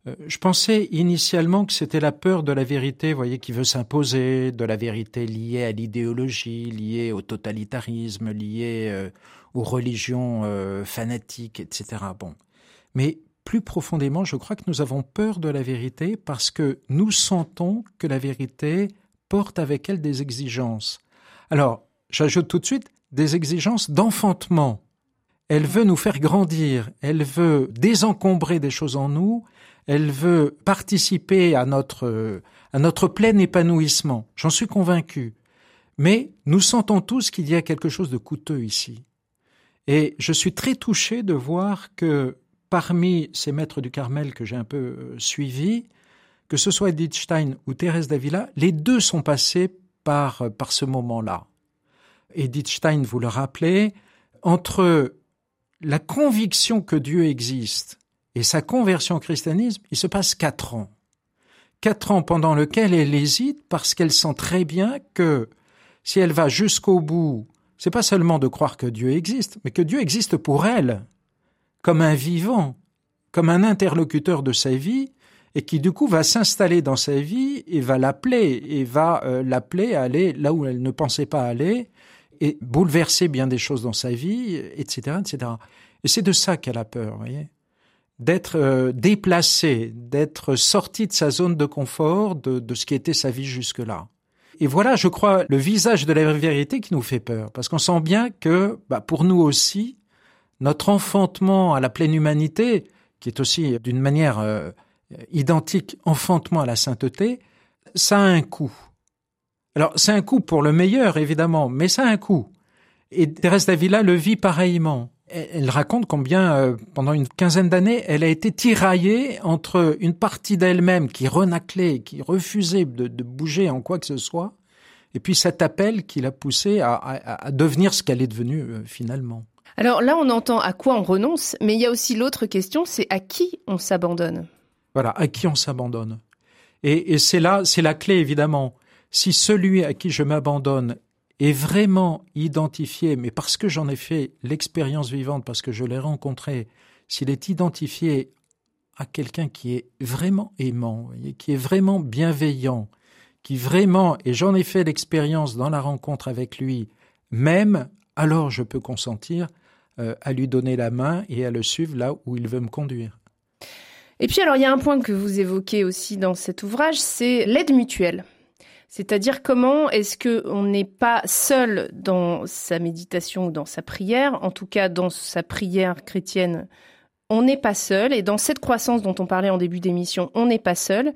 Euh, je pensais initialement que c'était la peur de la vérité, voyez, qui veut s'imposer, de la vérité liée à l'idéologie, liée au totalitarisme, liée euh, aux religions euh, fanatiques, etc. Bon, mais plus profondément, je crois que nous avons peur de la vérité parce que nous sentons que la vérité porte avec elle des exigences. Alors, j'ajoute tout de suite des exigences d'enfantement. Elle veut nous faire grandir, elle veut désencombrer des choses en nous, elle veut participer à notre, à notre plein épanouissement. J'en suis convaincu. Mais nous sentons tous qu'il y a quelque chose de coûteux ici. Et je suis très touché de voir que parmi ces maîtres du Carmel que j'ai un peu euh, suivis, que ce soit Edith Stein ou Thérèse Davila, les deux sont passés par, euh, par ce moment-là. Edith Stein, vous le rappelez, entre la conviction que Dieu existe et sa conversion au christianisme, il se passe quatre ans. Quatre ans pendant lesquels elle hésite parce qu'elle sent très bien que si elle va jusqu'au bout, c'est pas seulement de croire que Dieu existe, mais que Dieu existe pour elle, comme un vivant, comme un interlocuteur de sa vie, et qui du coup va s'installer dans sa vie et va l'appeler, et va euh, l'appeler à aller là où elle ne pensait pas aller, et bouleverser bien des choses dans sa vie, etc., etc. Et c'est de ça qu'elle a peur, voyez d'être euh, déplacé, d'être sorti de sa zone de confort, de, de ce qui était sa vie jusque-là. Et voilà, je crois, le visage de la vérité qui nous fait peur, parce qu'on sent bien que, bah, pour nous aussi, notre enfantement à la pleine humanité, qui est aussi d'une manière euh, identique enfantement à la sainteté, ça a un coût. Alors, c'est un coût pour le meilleur, évidemment, mais ça a un coût. Et Thérèse d'Avila le vit pareillement elle raconte combien, euh, pendant une quinzaine d'années, elle a été tiraillée entre une partie d'elle-même qui renaclait, qui refusait de, bouger en quoi que ce soit, et puis cet appel qui l'a poussée à, devenir ce qu'elle est devenue euh, finalement. Alors là, on entend à quoi on renonce, mais il y a aussi l'autre question, c'est à qui on s'abandonne? Voilà, à qui on s'abandonne? Et, et c'est là, c'est la clé évidemment. Si celui à qui je m'abandonne est vraiment identifié, mais parce que j'en ai fait l'expérience vivante, parce que je l'ai rencontré, s'il est identifié à quelqu'un qui est vraiment aimant, qui est vraiment bienveillant, qui vraiment, et j'en ai fait l'expérience dans la rencontre avec lui, même, alors je peux consentir euh, à lui donner la main et à le suivre là où il veut me conduire. Et puis alors il y a un point que vous évoquez aussi dans cet ouvrage, c'est l'aide mutuelle. C'est-à-dire comment est-ce que on n'est pas seul dans sa méditation ou dans sa prière, en tout cas dans sa prière chrétienne. On n'est pas seul et dans cette croissance dont on parlait en début d'émission, on n'est pas seul.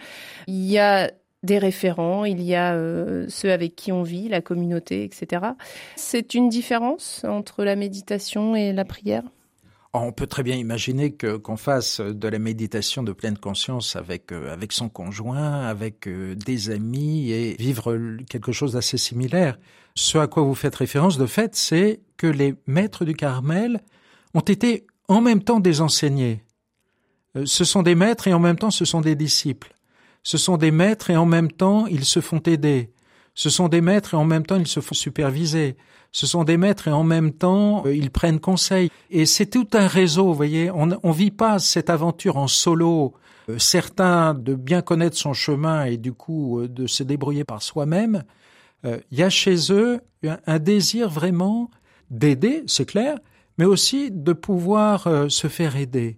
Il y a des référents, il y a euh, ceux avec qui on vit, la communauté, etc. C'est une différence entre la méditation et la prière? On peut très bien imaginer que qu'on fasse de la méditation de pleine conscience avec euh, avec son conjoint, avec euh, des amis et vivre quelque chose d'assez similaire. Ce à quoi vous faites référence de fait, c'est que les maîtres du Carmel ont été en même temps des enseignés. Euh, ce sont des maîtres et en même temps ce sont des disciples. Ce sont des maîtres et en même temps ils se font aider. Ce sont des maîtres et en même temps ils se font superviser. Ce sont des maîtres et en même temps euh, ils prennent conseil. Et c'est tout un réseau, vous voyez. On ne vit pas cette aventure en solo. Euh, certains de bien connaître son chemin et du coup euh, de se débrouiller par soi-même. il y a chez eux un désir vraiment d'aider, c'est clair, mais aussi de pouvoir se faire aider.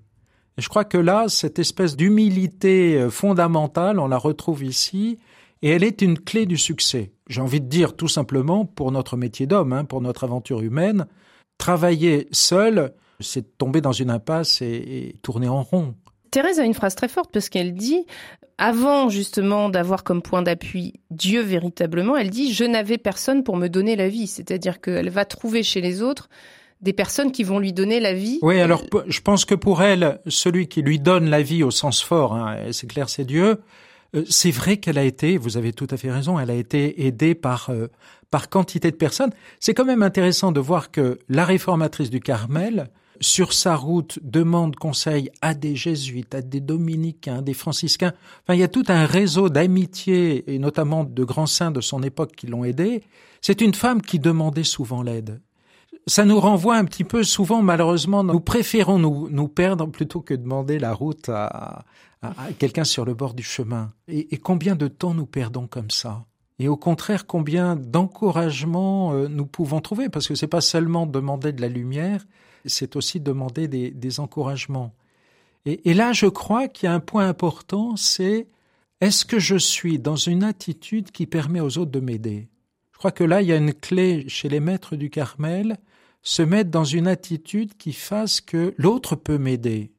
Et je crois que là, cette espèce d'humilité fondamentale, on la retrouve ici, et elle est une clé du succès. J'ai envie de dire tout simplement pour notre métier d'homme, hein, pour notre aventure humaine, travailler seul, c'est tomber dans une impasse et, tourner en rond. Thérèse a une phrase très forte parce qu'elle dit, avant justement d'avoir comme point d'appui Dieu véritablement, elle dit je n'avais personne pour me donner la vie. C'est-à-dire qu'elle va trouver chez les autres des personnes qui vont lui donner la vie. Oui, alors je pense que pour elle, celui qui lui donne la vie au sens fort, hein, c'est clair, c'est Dieu. Euh, c'est vrai qu'elle a été, vous avez tout à fait raison, elle a été aidée par euh, par quantité de personnes. C'est quand même intéressant de voir que la réformatrice du Carmel, sur sa route, demande conseil à des jésuites, à des dominicains, des franciscains. Enfin, il y a tout un réseau d'amitié et notamment de grands saints de son époque qui l'ont aidée. C'est une femme qui demandait souvent l'aide. Ça nous renvoie un petit peu souvent, malheureusement, nous préférons nous, perdre plutôt que demander la route à, à, quelqu'un sur le bord du chemin. Et, combien de temps nous perdons comme ça? Et au contraire, combien d'encouragement euh, nous pouvons trouver, parce que c'est pas seulement demander de la lumière, c'est aussi demander des, encouragements. Et, et, là, je crois qu'il y a un point important, c'est est-ce que je suis dans une attitude qui permet aux autres de m'aider? Je crois que là, il y a une clé chez les maîtres du Carmel, se mettre dans une attitude qui fasse que l'autre peut m'aider.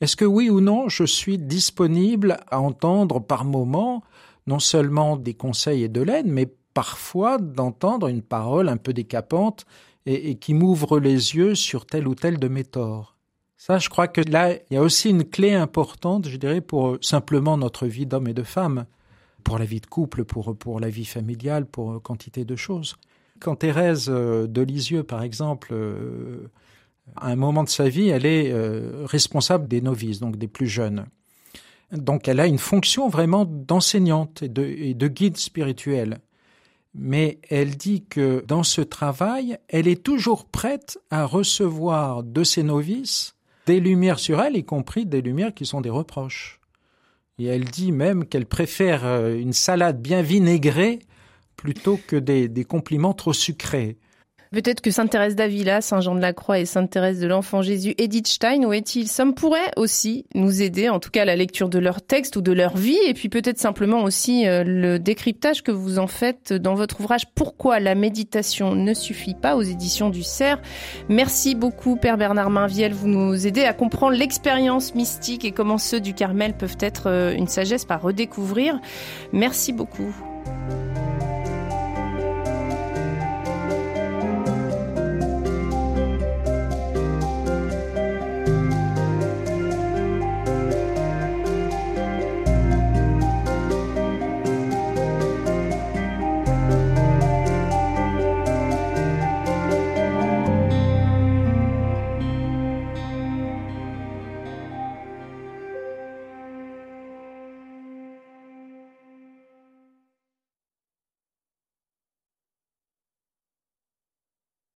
Est-ce que oui ou non, je suis disponible à entendre par moments non seulement des conseils et de l'aide, mais parfois d'entendre une parole un peu décapante et, qui m'ouvre les yeux sur tel ou tel de mes torts? Ça, je crois que là, il y a aussi une clé importante, je dirais, pour simplement notre vie d'homme et de femme, pour la vie de couple, pour, pour la vie familiale, pour quantité de choses. Quand Thérèse euh, de Lisieux, par exemple, euh, à un moment de sa vie, elle est euh, responsable des novices, donc des plus jeunes. Donc elle a une fonction vraiment d'enseignante et de, guide spirituel. Mais elle dit que dans ce travail, elle est toujours prête à recevoir de ses novices des lumières sur elle, y compris des lumières qui sont des reproches. Et elle dit même qu'elle préfère une salade bien vinaigrée plutôt que des compliments trop sucrés. Peut-être que Sainte Thérèse d'Avila, Saint Jean de la Croix et Sainte Thérèse de l'Enfant Jésus, Edith Stein ou Ethel Somme pourraient aussi nous aider, en tout cas à la lecture de leurs textes ou de leur vie, et puis peut-être simplement aussi euh, le décryptage que vous en faites dans votre ouvrage Pourquoi la méditation ne suffit pas aux éditions du Cerf. Merci beaucoup Père Bernard Mainviel, vous nous aidez à comprendre l'expérience mystique et comment ceux du Carmel peuvent être euh, une sagesse à redécouvrir. Merci beaucoup.